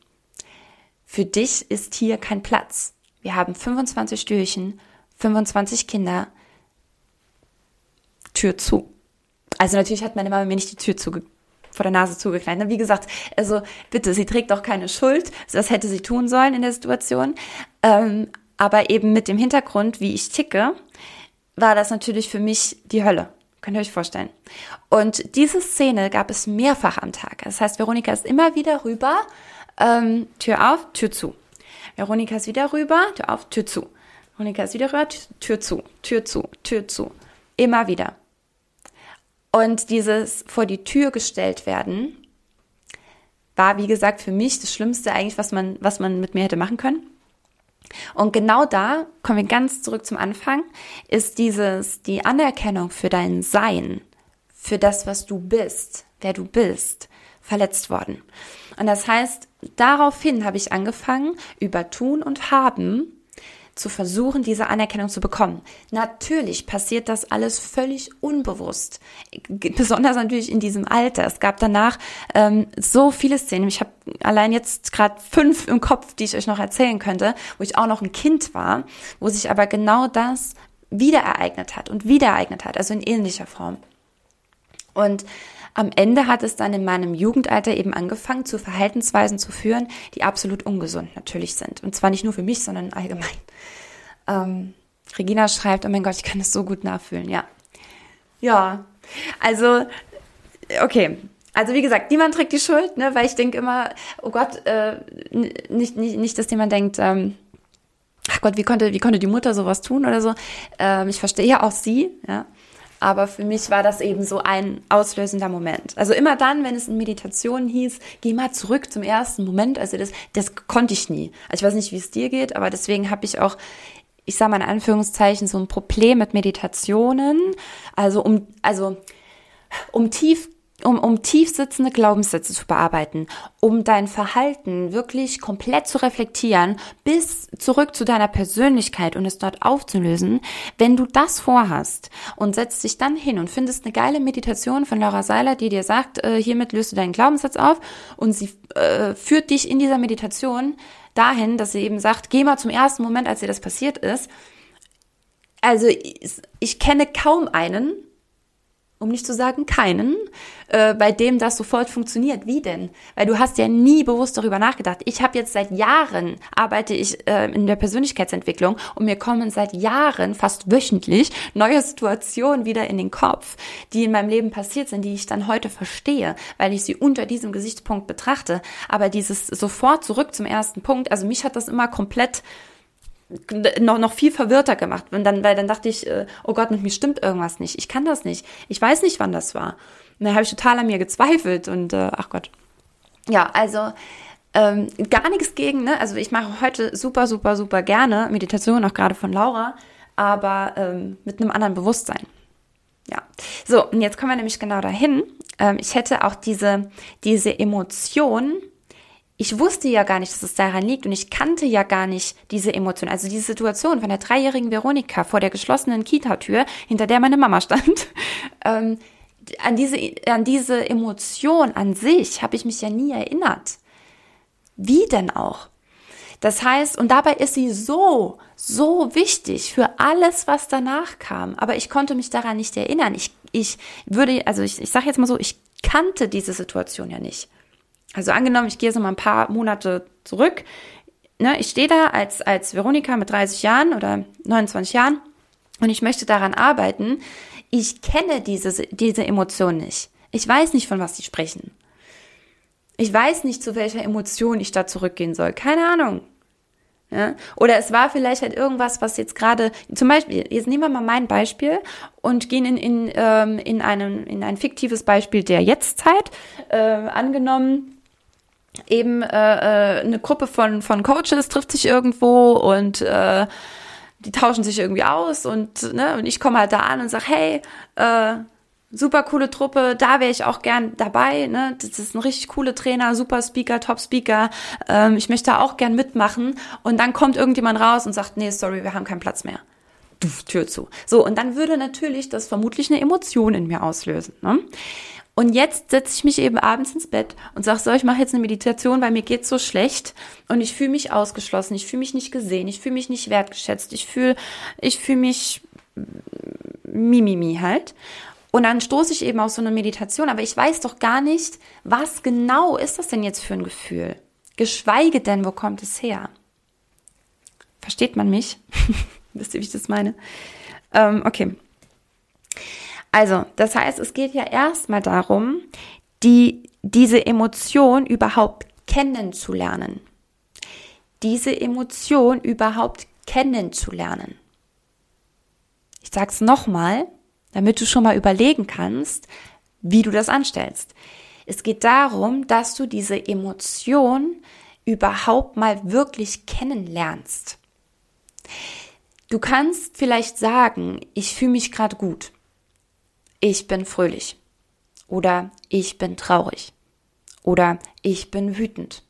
Für dich ist hier kein Platz. Wir haben 25 Stühlchen, 25 Kinder, Tür zu. Also natürlich hat meine Mama mir nicht die Tür zuge vor der Nase zugeknallt. Wie gesagt, also bitte, sie trägt auch keine Schuld. Das hätte sie tun sollen in der Situation. Ähm, aber eben mit dem Hintergrund, wie ich ticke, war das natürlich für mich die Hölle. Könnt ihr euch vorstellen. Und diese Szene gab es mehrfach am Tag. Das heißt, Veronika ist immer wieder rüber, ähm, Tür auf, Tür zu. Veronika ist wieder rüber, Tür auf, Tür zu. Veronika ist wieder rüber, Tür zu, Tür zu, Tür zu. Immer wieder. Und dieses vor die Tür gestellt werden, war, wie gesagt, für mich das Schlimmste eigentlich, was man, was man mit mir hätte machen können. Und genau da, kommen wir ganz zurück zum Anfang, ist dieses, die Anerkennung für dein Sein, für das, was du bist, wer du bist, verletzt worden. Und das heißt, daraufhin habe ich angefangen, über Tun und Haben zu versuchen, diese Anerkennung zu bekommen. Natürlich passiert das alles völlig unbewusst, besonders natürlich in diesem Alter. Es gab danach ähm, so viele Szenen. Ich habe allein jetzt gerade fünf im Kopf, die ich euch noch erzählen könnte, wo ich auch noch ein Kind war, wo sich aber genau das wieder ereignet hat und wieder ereignet hat, also in ähnlicher Form. Und am Ende hat es dann in meinem Jugendalter eben angefangen, zu Verhaltensweisen zu führen, die absolut ungesund natürlich sind. Und zwar nicht nur für mich, sondern allgemein. Ähm, Regina schreibt, oh mein Gott, ich kann das so gut nachfühlen, ja. Ja, also, okay. Also wie gesagt, niemand trägt die Schuld, ne, weil ich denke immer, oh Gott, äh, nicht, nicht, nicht, dass jemand denkt, ähm, ach Gott, wie konnte, wie konnte die Mutter sowas tun oder so. Ähm, ich verstehe ja auch sie, ja. aber für mich war das eben so ein auslösender Moment. Also immer dann, wenn es in Meditationen hieß, geh mal zurück zum ersten Moment, also das, das konnte ich nie. Also ich weiß nicht, wie es dir geht, aber deswegen habe ich auch ich sage mal in Anführungszeichen, so ein Problem mit Meditationen. Also um, also um tief um, um tief sitzende Glaubenssätze zu bearbeiten, um dein Verhalten wirklich komplett zu reflektieren, bis zurück zu deiner Persönlichkeit und es dort aufzulösen. Wenn du das vorhast und setzt dich dann hin und findest eine geile Meditation von Laura Seiler, die dir sagt, äh, hiermit löst du deinen Glaubenssatz auf und sie äh, führt dich in dieser Meditation dahin, dass sie eben sagt, geh mal zum ersten Moment, als dir das passiert ist. Also ich, ich kenne kaum einen, um nicht zu sagen keinen, äh, bei dem das sofort funktioniert. Wie denn? Weil du hast ja nie bewusst darüber nachgedacht. Ich habe jetzt seit Jahren, arbeite ich äh, in der Persönlichkeitsentwicklung und mir kommen seit Jahren, fast wöchentlich, neue Situationen wieder in den Kopf, die in meinem Leben passiert sind, die ich dann heute verstehe, weil ich sie unter diesem Gesichtspunkt betrachte. Aber dieses sofort zurück zum ersten Punkt, also mich hat das immer komplett noch, noch viel verwirrter gemacht. Und dann, weil dann dachte ich, äh, oh Gott, mit mir stimmt irgendwas nicht. Ich kann das nicht. Ich weiß nicht, wann das war. Und dann habe ich total an mir gezweifelt und äh, ach Gott. Ja, also ähm, gar nichts gegen, ne? Also ich mache heute super, super, super gerne Meditation, auch gerade von Laura, aber ähm, mit einem anderen Bewusstsein. Ja. So, und jetzt kommen wir nämlich genau dahin. Ähm, ich hätte auch diese, diese Emotion ich wusste ja gar nicht, dass es daran liegt und ich kannte ja gar nicht diese Emotion. Also diese Situation von der dreijährigen Veronika vor der geschlossenen Kita-Tür, hinter der meine Mama stand. Ähm, an diese, an diese Emotion an sich habe ich mich ja nie erinnert. Wie denn auch? Das heißt, und dabei ist sie so, so wichtig für alles, was danach kam. Aber ich konnte mich daran nicht erinnern. Ich, ich würde, also ich, ich sage jetzt mal so, ich kannte diese Situation ja nicht. Also angenommen, ich gehe so mal ein paar Monate zurück. Ne, ich stehe da als, als Veronika mit 30 Jahren oder 29 Jahren und ich möchte daran arbeiten. Ich kenne diese, diese Emotion nicht. Ich weiß nicht, von was sie sprechen. Ich weiß nicht, zu welcher Emotion ich da zurückgehen soll. Keine Ahnung. Ja? Oder es war vielleicht halt irgendwas, was jetzt gerade, zum Beispiel, jetzt nehmen wir mal mein Beispiel und gehen in, in, ähm, in, einem, in ein fiktives Beispiel der Jetztzeit. Äh, angenommen, eben äh, äh, eine Gruppe von, von Coaches trifft sich irgendwo und äh, die tauschen sich irgendwie aus und, ne, und ich komme halt da an und sag, hey, äh, super coole Truppe, da wäre ich auch gern dabei, ne? Das ist ein richtig coole Trainer, super Speaker, Top Speaker. Ähm, ich möchte da auch gern mitmachen. Und dann kommt irgendjemand raus und sagt, nee, sorry, wir haben keinen Platz mehr. Tür zu. So, und dann würde natürlich das vermutlich eine Emotion in mir auslösen. Ne? Und jetzt setze ich mich eben abends ins Bett und sage, so, ich mache jetzt eine Meditation, weil mir geht's so schlecht und ich fühle mich ausgeschlossen, ich fühle mich nicht gesehen, ich fühle mich nicht wertgeschätzt, ich fühle ich fühle mich mimimi halt. Und dann stoße ich eben auf so eine Meditation, aber ich weiß doch gar nicht, was genau ist das denn jetzt für ein Gefühl? Geschweige denn, wo kommt es her? Versteht man mich? Wisst ihr, wie ich das meine? Ähm, okay. Also, das heißt, es geht ja erstmal darum, die, diese Emotion überhaupt kennenzulernen. Diese Emotion überhaupt kennenzulernen. Ich sag's nochmal, damit du schon mal überlegen kannst, wie du das anstellst. Es geht darum, dass du diese Emotion überhaupt mal wirklich kennenlernst. Du kannst vielleicht sagen, ich fühle mich gerade gut ich bin fröhlich oder ich bin traurig oder ich bin wütend.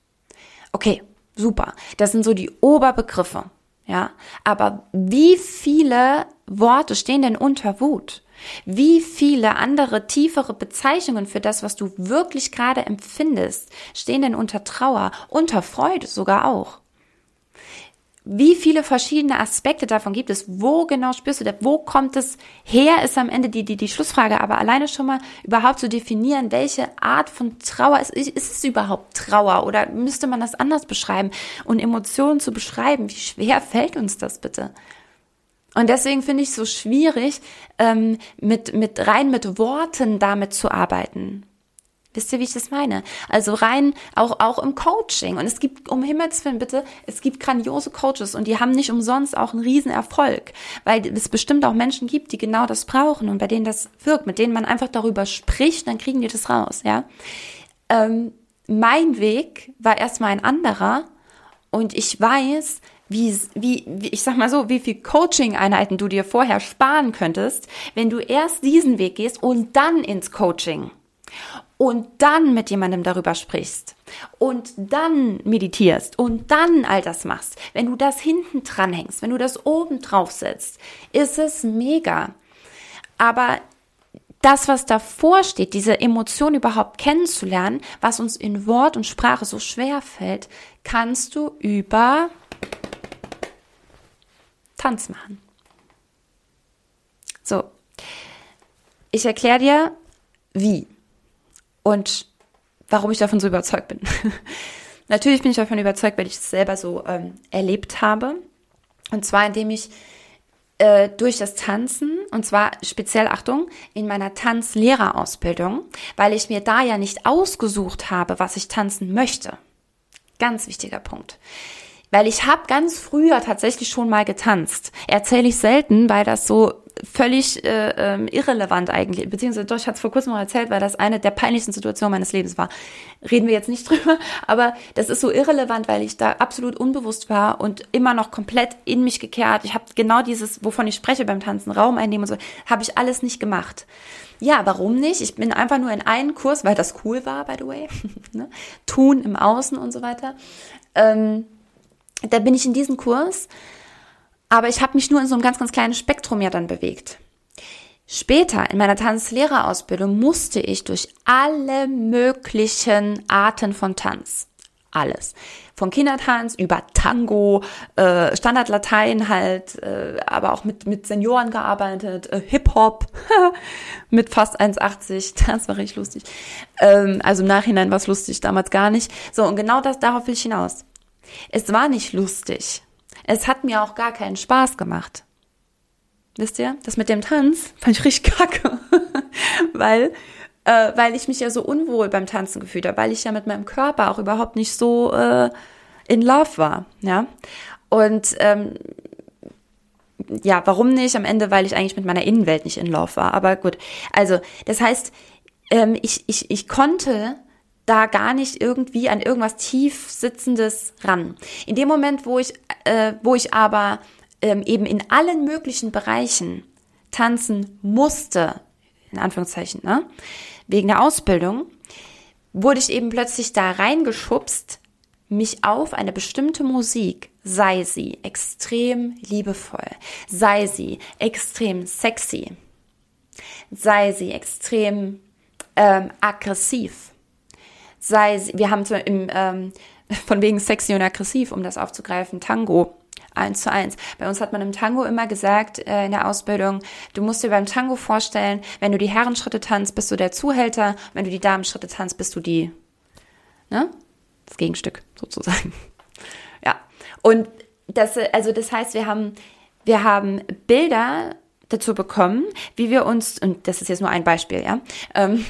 Okay, super. Das sind so die Oberbegriffe. Ja, aber wie viele Worte stehen denn unter Wut? Wie viele andere tiefere Bezeichnungen für das, was du wirklich gerade empfindest, stehen denn unter Trauer, unter Freude sogar auch? Wie viele verschiedene Aspekte davon gibt es? Wo genau spürst du das? Wo kommt es her? Ist am Ende die, die, die Schlussfrage. Aber alleine schon mal überhaupt zu definieren, welche Art von Trauer ist, ist es überhaupt Trauer? Oder müsste man das anders beschreiben? Und Emotionen zu beschreiben, wie schwer fällt uns das bitte? Und deswegen finde ich es so schwierig, ähm, mit, mit rein mit Worten damit zu arbeiten. Wisst ihr, wie ich das meine? Also rein auch, auch im Coaching. Und es gibt, um Himmels Willen bitte, es gibt grandiose Coaches und die haben nicht umsonst auch einen riesen Erfolg, weil es bestimmt auch Menschen gibt, die genau das brauchen und bei denen das wirkt, mit denen man einfach darüber spricht, dann kriegen die das raus, ja. Ähm, mein Weg war erstmal ein anderer und ich weiß, wie, wie, wie, ich sag mal so, wie viel Coaching-Einheiten du dir vorher sparen könntest, wenn du erst diesen Weg gehst und dann ins Coaching und dann mit jemandem darüber sprichst und dann meditierst und dann all das machst, wenn du das hinten dran hängst, wenn du das oben drauf setzt, ist es mega. Aber das, was davor steht, diese Emotion überhaupt kennenzulernen, was uns in Wort und Sprache so schwer fällt, kannst du über Tanz machen. So, ich erkläre dir, wie und warum ich davon so überzeugt bin. Natürlich bin ich davon überzeugt, weil ich es selber so ähm, erlebt habe. Und zwar, indem ich äh, durch das Tanzen, und zwar speziell Achtung, in meiner Tanzlehrerausbildung, weil ich mir da ja nicht ausgesucht habe, was ich tanzen möchte. Ganz wichtiger Punkt. Weil ich habe ganz früher tatsächlich schon mal getanzt. Erzähle ich selten, weil das so völlig äh, ähm, irrelevant eigentlich, beziehungsweise doch, ich hatte es vor kurzem mal erzählt, weil das eine der peinlichsten Situationen meines Lebens war. Reden wir jetzt nicht drüber, aber das ist so irrelevant, weil ich da absolut unbewusst war und immer noch komplett in mich gekehrt. Ich habe genau dieses, wovon ich spreche beim Tanzen, Raum einnehmen und so, habe ich alles nicht gemacht. Ja, warum nicht? Ich bin einfach nur in einen Kurs, weil das cool war, by the way, ne? tun im Außen und so weiter. Ähm, da bin ich in diesem Kurs aber ich habe mich nur in so einem ganz, ganz kleinen Spektrum ja dann bewegt. Später in meiner Tanzlehrerausbildung musste ich durch alle möglichen Arten von Tanz. Alles. Von Kindertanz über Tango, äh, Standardlatein halt, äh, aber auch mit, mit Senioren gearbeitet, äh, Hip-Hop mit fast 1,80. Das war richtig lustig. Ähm, also im Nachhinein war es lustig, damals gar nicht. So, und genau das, darauf will ich hinaus. Es war nicht lustig. Es hat mir auch gar keinen Spaß gemacht. Wisst ihr? Das mit dem Tanz fand ich richtig kacke. weil, äh, weil ich mich ja so unwohl beim Tanzen gefühlt habe, weil ich ja mit meinem Körper auch überhaupt nicht so äh, in Love war. Ja. Und ähm, ja, warum nicht? Am Ende, weil ich eigentlich mit meiner Innenwelt nicht in Love war. Aber gut. Also, das heißt, ähm, ich, ich, ich konnte da gar nicht irgendwie an irgendwas tief sitzendes ran. In dem Moment, wo ich, äh, wo ich aber ähm, eben in allen möglichen Bereichen tanzen musste, in Anführungszeichen, ne, wegen der Ausbildung, wurde ich eben plötzlich da reingeschubst, mich auf eine bestimmte Musik, sei sie extrem liebevoll, sei sie extrem sexy, sei sie extrem ähm, aggressiv, sei, wir haben im, ähm, von wegen sexy und aggressiv, um das aufzugreifen, Tango. Eins zu eins. Bei uns hat man im Tango immer gesagt, äh, in der Ausbildung, du musst dir beim Tango vorstellen, wenn du die Herrenschritte tanzt, bist du der Zuhälter, wenn du die Damenschritte tanzt, bist du die, ne? Das Gegenstück, sozusagen. Ja. Und das, also das heißt, wir haben, wir haben Bilder dazu bekommen, wie wir uns, und das ist jetzt nur ein Beispiel, ja, ähm,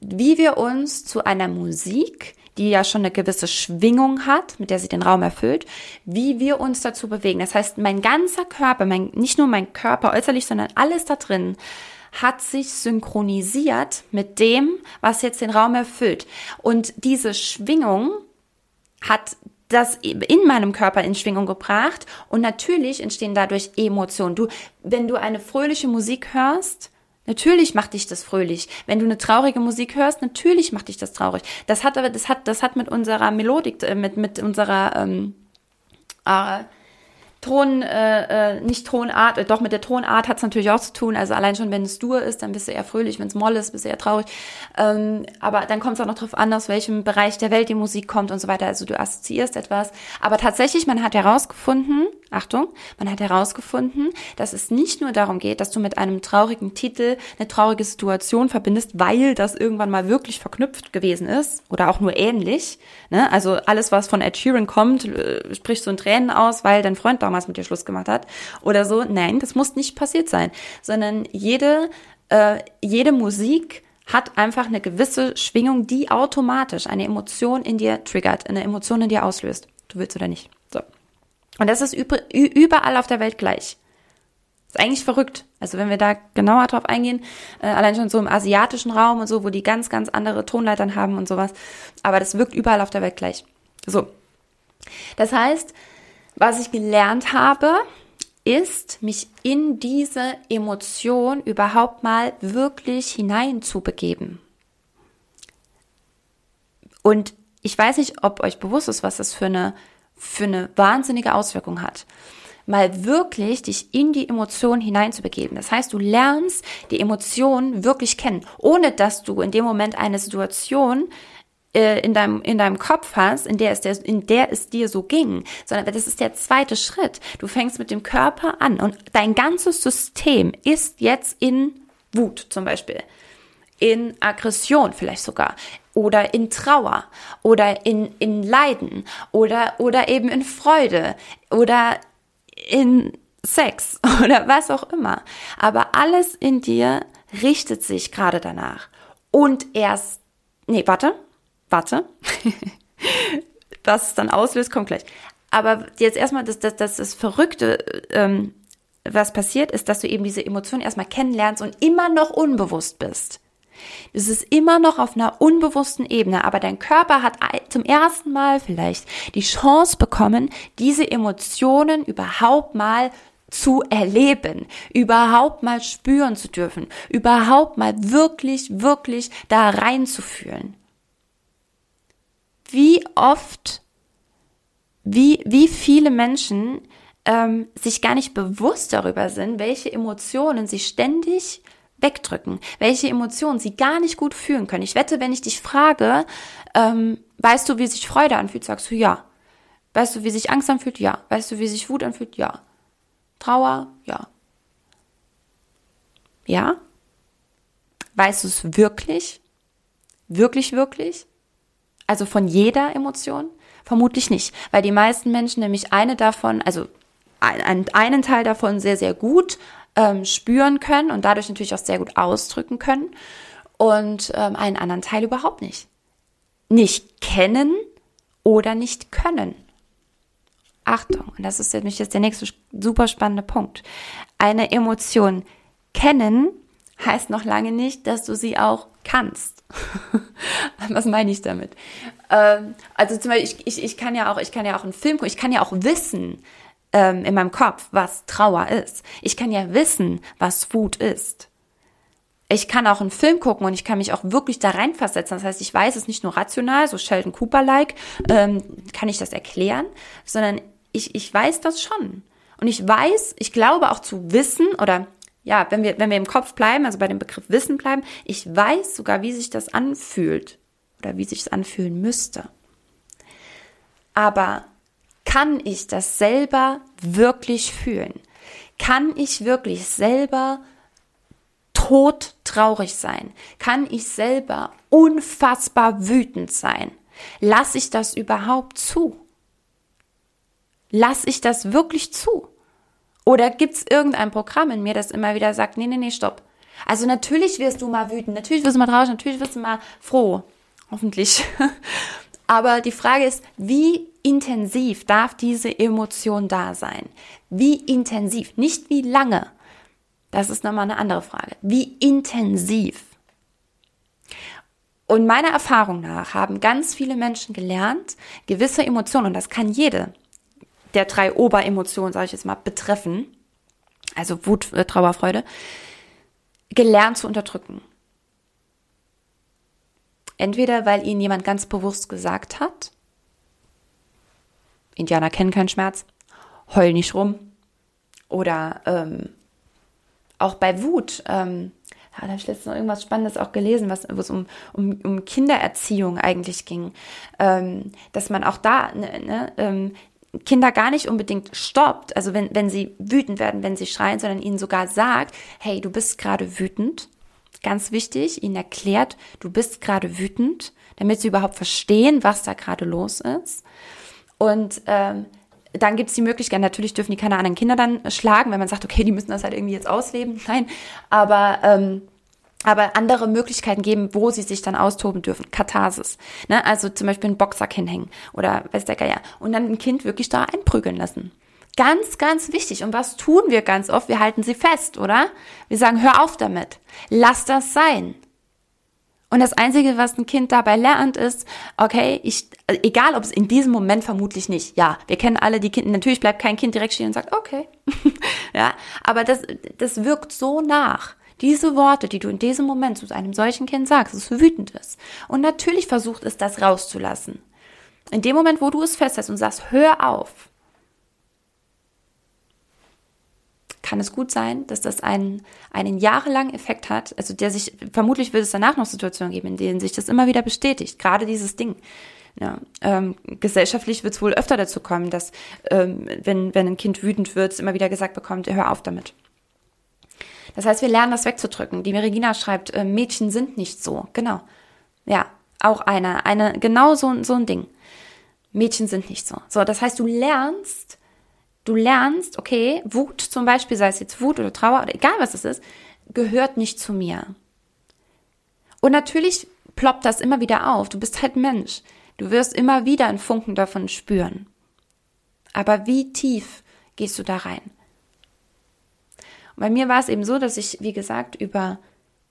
wie wir uns zu einer Musik, die ja schon eine gewisse Schwingung hat, mit der sie den Raum erfüllt, wie wir uns dazu bewegen. Das heißt, mein ganzer Körper, mein, nicht nur mein Körper äußerlich, sondern alles da drin, hat sich synchronisiert mit dem, was jetzt den Raum erfüllt. Und diese Schwingung hat das in meinem Körper in Schwingung gebracht und natürlich entstehen dadurch Emotionen. Du, wenn du eine fröhliche Musik hörst, natürlich macht dich das fröhlich. Wenn du eine traurige Musik hörst, natürlich macht dich das traurig. Das hat aber, das hat, das hat mit unserer Melodik, äh, mit mit unserer ähm, äh, Ton, äh, äh, nicht Tonart, äh, doch mit der Tonart hat es natürlich auch zu tun. Also allein schon, wenn es dur ist, dann bist du eher fröhlich, wenn es moll ist, bist du eher traurig. Ähm, aber dann kommt es auch noch darauf an, aus welchem Bereich der Welt die Musik kommt und so weiter. Also du assoziierst etwas. Aber tatsächlich, man hat herausgefunden, Achtung, man hat herausgefunden, dass es nicht nur darum geht, dass du mit einem traurigen Titel eine traurige Situation verbindest, weil das irgendwann mal wirklich verknüpft gewesen ist oder auch nur ähnlich. Ne? Also alles, was von Ed Sheeran kommt, äh, spricht so in Tränen aus, weil dein Freund damals mit dir Schluss gemacht hat oder so. Nein, das muss nicht passiert sein, sondern jede, äh, jede Musik hat einfach eine gewisse Schwingung, die automatisch eine Emotion in dir triggert, eine Emotion in dir auslöst. Du willst oder nicht. Und das ist überall auf der Welt gleich. Ist eigentlich verrückt. Also wenn wir da genauer drauf eingehen, äh, allein schon so im asiatischen Raum und so, wo die ganz, ganz andere Tonleitern haben und sowas. Aber das wirkt überall auf der Welt gleich. So. Das heißt, was ich gelernt habe, ist, mich in diese Emotion überhaupt mal wirklich hineinzubegeben. Und ich weiß nicht, ob euch bewusst ist, was das für eine, für eine wahnsinnige Auswirkung hat mal wirklich dich in die Emotionen hineinzubegeben. Das heißt, du lernst die Emotionen wirklich kennen, ohne dass du in dem Moment eine Situation äh, in deinem, in deinem Kopf hast, in der, es der, in der es dir so ging, sondern das ist der zweite Schritt. Du fängst mit dem Körper an und dein ganzes System ist jetzt in Wut zum Beispiel, in Aggression vielleicht sogar oder in Trauer oder in, in Leiden oder, oder eben in Freude oder in Sex oder was auch immer. Aber alles in dir richtet sich gerade danach. Und erst, nee, warte, warte. was es dann auslöst, kommt gleich. Aber jetzt erstmal, das, das, das, das Verrückte, ähm, was passiert, ist, dass du eben diese Emotionen erstmal kennenlernst und immer noch unbewusst bist. Es ist immer noch auf einer unbewussten Ebene, aber dein Körper hat zum ersten Mal vielleicht die Chance bekommen, diese Emotionen überhaupt mal zu erleben, überhaupt mal spüren zu dürfen, überhaupt mal wirklich, wirklich da reinzufühlen. Wie oft, wie, wie viele Menschen ähm, sich gar nicht bewusst darüber sind, welche Emotionen sie ständig wegdrücken, welche Emotionen sie gar nicht gut fühlen können. Ich wette, wenn ich dich frage, ähm, weißt du, wie sich Freude anfühlt, sagst du ja. Weißt du, wie sich Angst anfühlt? Ja. Weißt du, wie sich Wut anfühlt? Ja. Trauer? Ja. Ja? Weißt du es wirklich? Wirklich, wirklich? Also von jeder Emotion? Vermutlich nicht, weil die meisten Menschen nämlich eine davon, also einen Teil davon sehr, sehr gut ähm, spüren können und dadurch natürlich auch sehr gut ausdrücken können und ähm, einen anderen Teil überhaupt nicht. Nicht kennen oder nicht können. Achtung, und das ist nämlich jetzt der nächste super spannende Punkt. Eine Emotion kennen heißt noch lange nicht, dass du sie auch kannst. Was meine ich damit? Ähm, also zum Beispiel, ich, ich, ich kann ja auch, ich kann ja auch einen Film gucken, ich kann ja auch wissen, ähm, in meinem Kopf, was Trauer ist. Ich kann ja wissen, was Wut ist. Ich kann auch einen Film gucken und ich kann mich auch wirklich da reinversetzen. Das heißt, ich weiß es nicht nur rational, so Sheldon Cooper-like, ähm, kann ich das erklären, sondern ich, ich weiß das schon. Und ich weiß, ich glaube auch zu wissen oder ja, wenn wir, wenn wir im Kopf bleiben, also bei dem Begriff Wissen bleiben, ich weiß sogar, wie sich das anfühlt oder wie sich es anfühlen müsste. Aber kann ich das selber wirklich fühlen? Kann ich wirklich selber tot traurig sein? Kann ich selber unfassbar wütend sein? Lass ich das überhaupt zu? Lass ich das wirklich zu? Oder gibt es irgendein Programm in mir, das immer wieder sagt, nee, nee, nee, stopp. Also natürlich wirst du mal wütend, natürlich wirst du mal traurig, natürlich wirst du mal froh. Hoffentlich. Aber die Frage ist, wie intensiv darf diese Emotion da sein? Wie intensiv? Nicht wie lange. Das ist nochmal eine andere Frage. Wie intensiv? Und meiner Erfahrung nach haben ganz viele Menschen gelernt, gewisse Emotionen, und das kann jede der drei Oberemotionen, sage ich jetzt mal, betreffen, also Wut, äh, Trauer, Freude, gelernt zu unterdrücken. Entweder weil ihnen jemand ganz bewusst gesagt hat, Indianer kennen keinen Schmerz, heul nicht rum. Oder ähm, auch bei Wut, ähm, ja, da habe ich letztens noch irgendwas Spannendes auch gelesen, was, wo es um, um, um Kindererziehung eigentlich ging. Ähm, dass man auch da ne, ne, ähm, Kinder gar nicht unbedingt stoppt, also wenn, wenn sie wütend werden, wenn sie schreien, sondern ihnen sogar sagt, hey, du bist gerade wütend Ganz wichtig, ihnen erklärt, du bist gerade wütend, damit sie überhaupt verstehen, was da gerade los ist. Und ähm, dann gibt es die Möglichkeit, natürlich dürfen die keine anderen Kinder dann schlagen, wenn man sagt, okay, die müssen das halt irgendwie jetzt ausleben. Nein, aber ähm, aber andere Möglichkeiten geben, wo sie sich dann austoben dürfen. Katharsis. Ne? Also zum Beispiel einen Boxsack hinhängen oder weiß der Geier. Und dann ein Kind wirklich da einprügeln lassen. Ganz, ganz wichtig. Und was tun wir ganz oft? Wir halten sie fest, oder? Wir sagen, hör auf damit. Lass das sein. Und das Einzige, was ein Kind dabei lernt, ist, okay, ich, egal ob es in diesem Moment vermutlich nicht, ja, wir kennen alle die Kinder, natürlich bleibt kein Kind direkt stehen und sagt, okay, ja, aber das, das wirkt so nach. Diese Worte, die du in diesem Moment zu einem solchen Kind sagst, es wütend ist. Und natürlich versucht es, das rauszulassen. In dem Moment, wo du es festhältst und sagst, hör auf, kann es gut sein, dass das einen, einen jahrelangen Effekt hat, also der sich, vermutlich wird es danach noch Situationen geben, in denen sich das immer wieder bestätigt, gerade dieses Ding. Ja, ähm, gesellschaftlich wird es wohl öfter dazu kommen, dass ähm, wenn, wenn ein Kind wütend wird, es immer wieder gesagt bekommt, hör auf damit. Das heißt, wir lernen das wegzudrücken. Die Regina schreibt, äh, Mädchen sind nicht so. Genau. Ja, auch eine, eine, genau so, so ein Ding. Mädchen sind nicht so. So, das heißt, du lernst, du lernst, okay, Wut zum Beispiel, sei es jetzt Wut oder Trauer oder egal was es ist, gehört nicht zu mir. Und natürlich ploppt das immer wieder auf. Du bist halt Mensch. Du wirst immer wieder einen Funken davon spüren. Aber wie tief gehst du da rein? Und bei mir war es eben so, dass ich, wie gesagt, über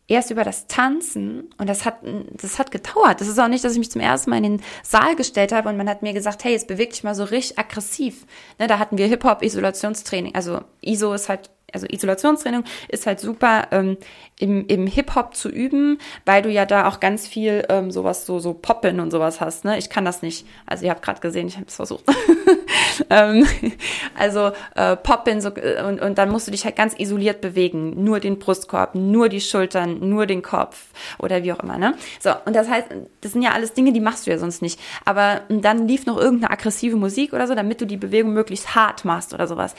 erst über das Tanzen und das hat das hat gedauert. Das ist auch nicht, dass ich mich zum ersten Mal in den Saal gestellt habe und man hat mir gesagt, hey, jetzt beweg dich mal so richtig aggressiv. Ne, da hatten wir Hip Hop Isolationstraining. Also ISO ist halt also Isolationstraining ist halt super ähm, im, im Hip-Hop zu üben, weil du ja da auch ganz viel ähm, sowas, so, so Poppen und sowas hast. Ne? Ich kann das nicht. Also ihr habt gerade gesehen, ich habe es versucht. ähm, also äh, Poppen so, äh, und, und dann musst du dich halt ganz isoliert bewegen. Nur den Brustkorb, nur die Schultern, nur den Kopf oder wie auch immer. Ne? So, und das heißt, das sind ja alles Dinge, die machst du ja sonst nicht. Aber dann lief noch irgendeine aggressive Musik oder so, damit du die Bewegung möglichst hart machst oder sowas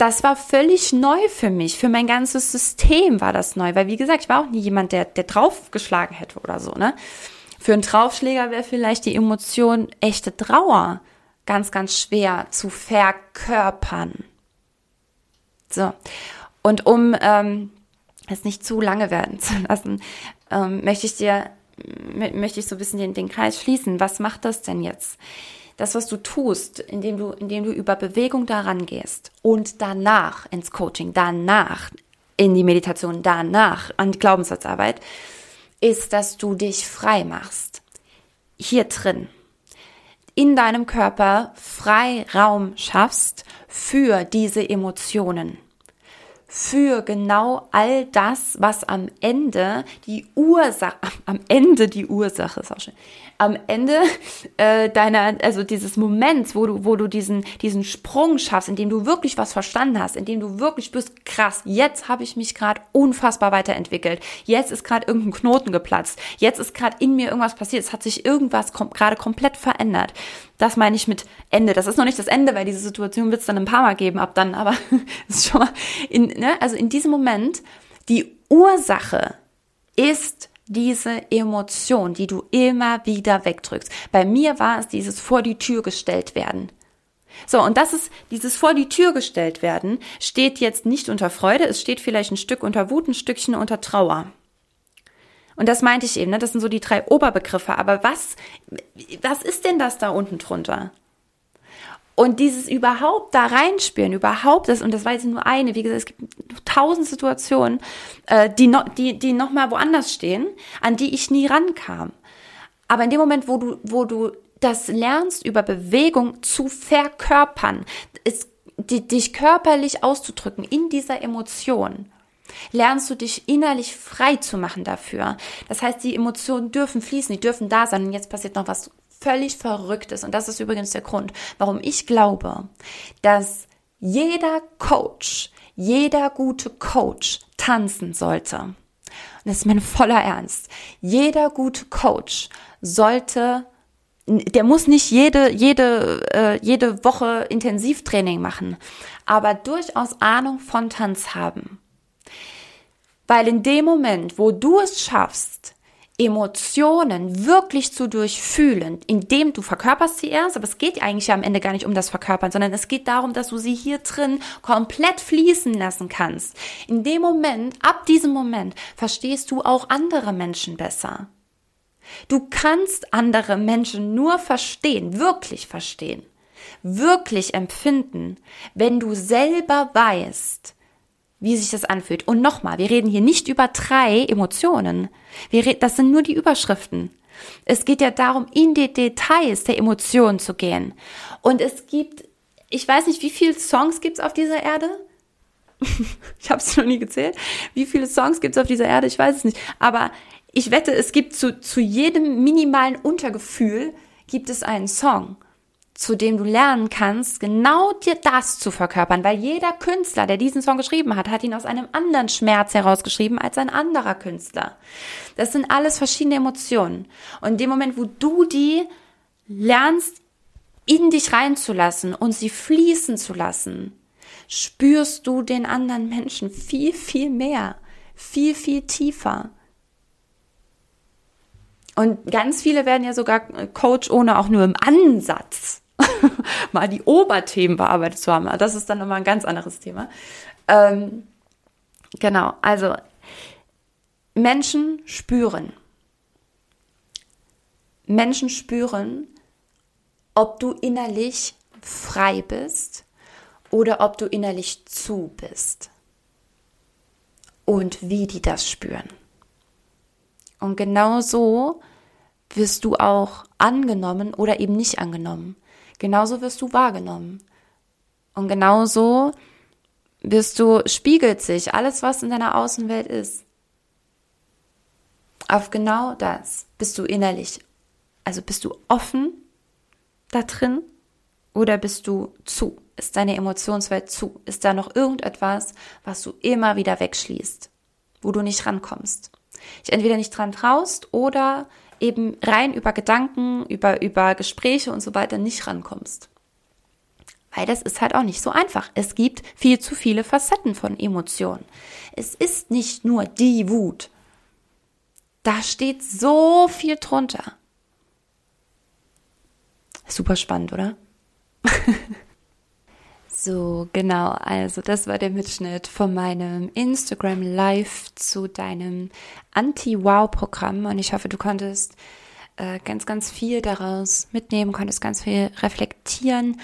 das war völlig neu für mich. Für mein ganzes System war das neu, weil wie gesagt, ich war auch nie jemand, der, der draufgeschlagen hätte oder so, ne? Für einen Draufschläger wäre vielleicht die Emotion echte Trauer ganz, ganz schwer zu verkörpern. So. Und um ähm, es nicht zu lange werden zu lassen, ähm, möchte ich dir, möchte ich so ein bisschen den, den Kreis schließen. Was macht das denn jetzt? Das, was du tust, indem du, indem du über Bewegung daran gehst und danach ins Coaching, danach in die Meditation, danach an die Glaubenssatzarbeit, ist, dass du dich frei machst. Hier drin. In deinem Körper Freiraum schaffst für diese Emotionen für genau all das, was am Ende die Ursache, am Ende die Ursache ist auch schön, am Ende äh, deiner, also dieses Moments, wo du, wo du diesen, diesen Sprung schaffst, in dem du wirklich was verstanden hast, in dem du wirklich bist, krass, jetzt habe ich mich gerade unfassbar weiterentwickelt, jetzt ist gerade irgendein Knoten geplatzt, jetzt ist gerade in mir irgendwas passiert, es hat sich irgendwas kom gerade komplett verändert. Das meine ich mit Ende. Das ist noch nicht das Ende, weil diese Situation wird es dann ein paar Mal geben ab dann, aber ist schon mal in, ne, also in diesem Moment die Ursache ist diese Emotion, die du immer wieder wegdrückst. Bei mir war es dieses vor die Tür gestellt werden. So, und das ist dieses vor die Tür gestellt werden, steht jetzt nicht unter Freude, es steht vielleicht ein Stück unter Wut, ein Stückchen unter Trauer. Und das meinte ich eben, ne? das sind so die drei Oberbegriffe. Aber was, was ist denn das da unten drunter? Und dieses überhaupt da reinspüren, überhaupt das, und das war jetzt nur eine, wie gesagt, es gibt tausend Situationen, äh, die, no, die, die nochmal woanders stehen, an die ich nie rankam. Aber in dem Moment, wo du, wo du das lernst, über Bewegung zu verkörpern, ist, die, dich körperlich auszudrücken in dieser Emotion, lernst du dich innerlich frei zu machen dafür. Das heißt, die Emotionen dürfen fließen, die dürfen da sein. Und jetzt passiert noch was völlig Verrücktes. Und das ist übrigens der Grund, warum ich glaube, dass jeder Coach, jeder gute Coach tanzen sollte. Und das ist mein voller Ernst. Jeder gute Coach sollte der muss nicht jede, jede, äh, jede Woche Intensivtraining machen, aber durchaus Ahnung von Tanz haben. Weil in dem Moment, wo du es schaffst, Emotionen wirklich zu durchfühlen, indem du verkörperst sie erst, aber es geht eigentlich ja am Ende gar nicht um das Verkörpern, sondern es geht darum, dass du sie hier drin komplett fließen lassen kannst. In dem Moment, ab diesem Moment, verstehst du auch andere Menschen besser. Du kannst andere Menschen nur verstehen, wirklich verstehen, wirklich empfinden, wenn du selber weißt, wie sich das anfühlt. Und nochmal, wir reden hier nicht über drei Emotionen. Wir reden, das sind nur die Überschriften. Es geht ja darum, in die Details der Emotionen zu gehen. Und es gibt, ich weiß nicht, wie viele Songs gibt es auf dieser Erde? ich habe es noch nie gezählt. Wie viele Songs gibt es auf dieser Erde? Ich weiß es nicht. Aber ich wette, es gibt zu, zu jedem minimalen Untergefühl gibt es einen Song zu dem du lernen kannst, genau dir das zu verkörpern, weil jeder Künstler, der diesen Song geschrieben hat, hat ihn aus einem anderen Schmerz herausgeschrieben als ein anderer Künstler. Das sind alles verschiedene Emotionen. Und in dem Moment, wo du die lernst, in dich reinzulassen und sie fließen zu lassen, spürst du den anderen Menschen viel, viel mehr, viel, viel tiefer. Und ganz viele werden ja sogar Coach, ohne auch nur im Ansatz mal die Oberthemen bearbeitet zu haben. Das ist dann nochmal ein ganz anderes Thema. Ähm, genau, also Menschen spüren. Menschen spüren, ob du innerlich frei bist oder ob du innerlich zu bist. Und wie die das spüren. Und genau so wirst du auch angenommen oder eben nicht angenommen genauso wirst du wahrgenommen. Und genauso wirst du, spiegelt sich alles, was in deiner Außenwelt ist. Auf genau das bist du innerlich. Also bist du offen da drin oder bist du zu? Ist deine Emotionswelt zu? Ist da noch irgendetwas, was du immer wieder wegschließt, wo du nicht rankommst? Ich entweder nicht dran traust oder eben rein über Gedanken, über, über Gespräche und so weiter nicht rankommst. Weil das ist halt auch nicht so einfach. Es gibt viel zu viele Facetten von Emotionen. Es ist nicht nur die Wut. Da steht so viel drunter. Super spannend, oder? So, genau. Also das war der Mitschnitt von meinem Instagram Live zu deinem Anti-Wow-Programm und ich hoffe, du konntest äh, ganz, ganz viel daraus mitnehmen, konntest ganz viel reflektieren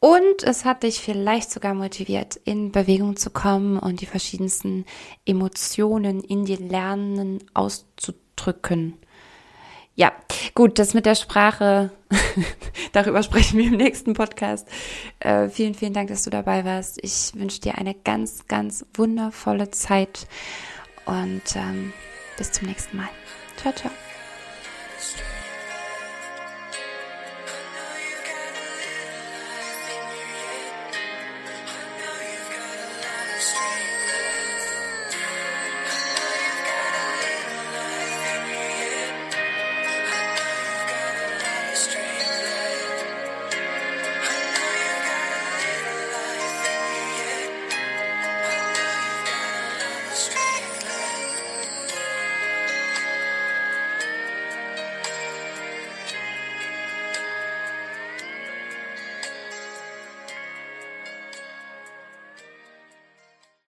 und es hat dich vielleicht sogar motiviert, in Bewegung zu kommen und die verschiedensten Emotionen in dir lernen auszudrücken. Ja, gut, das mit der Sprache, darüber sprechen wir im nächsten Podcast. Äh, vielen, vielen Dank, dass du dabei warst. Ich wünsche dir eine ganz, ganz wundervolle Zeit und ähm, bis zum nächsten Mal. Ciao, ciao.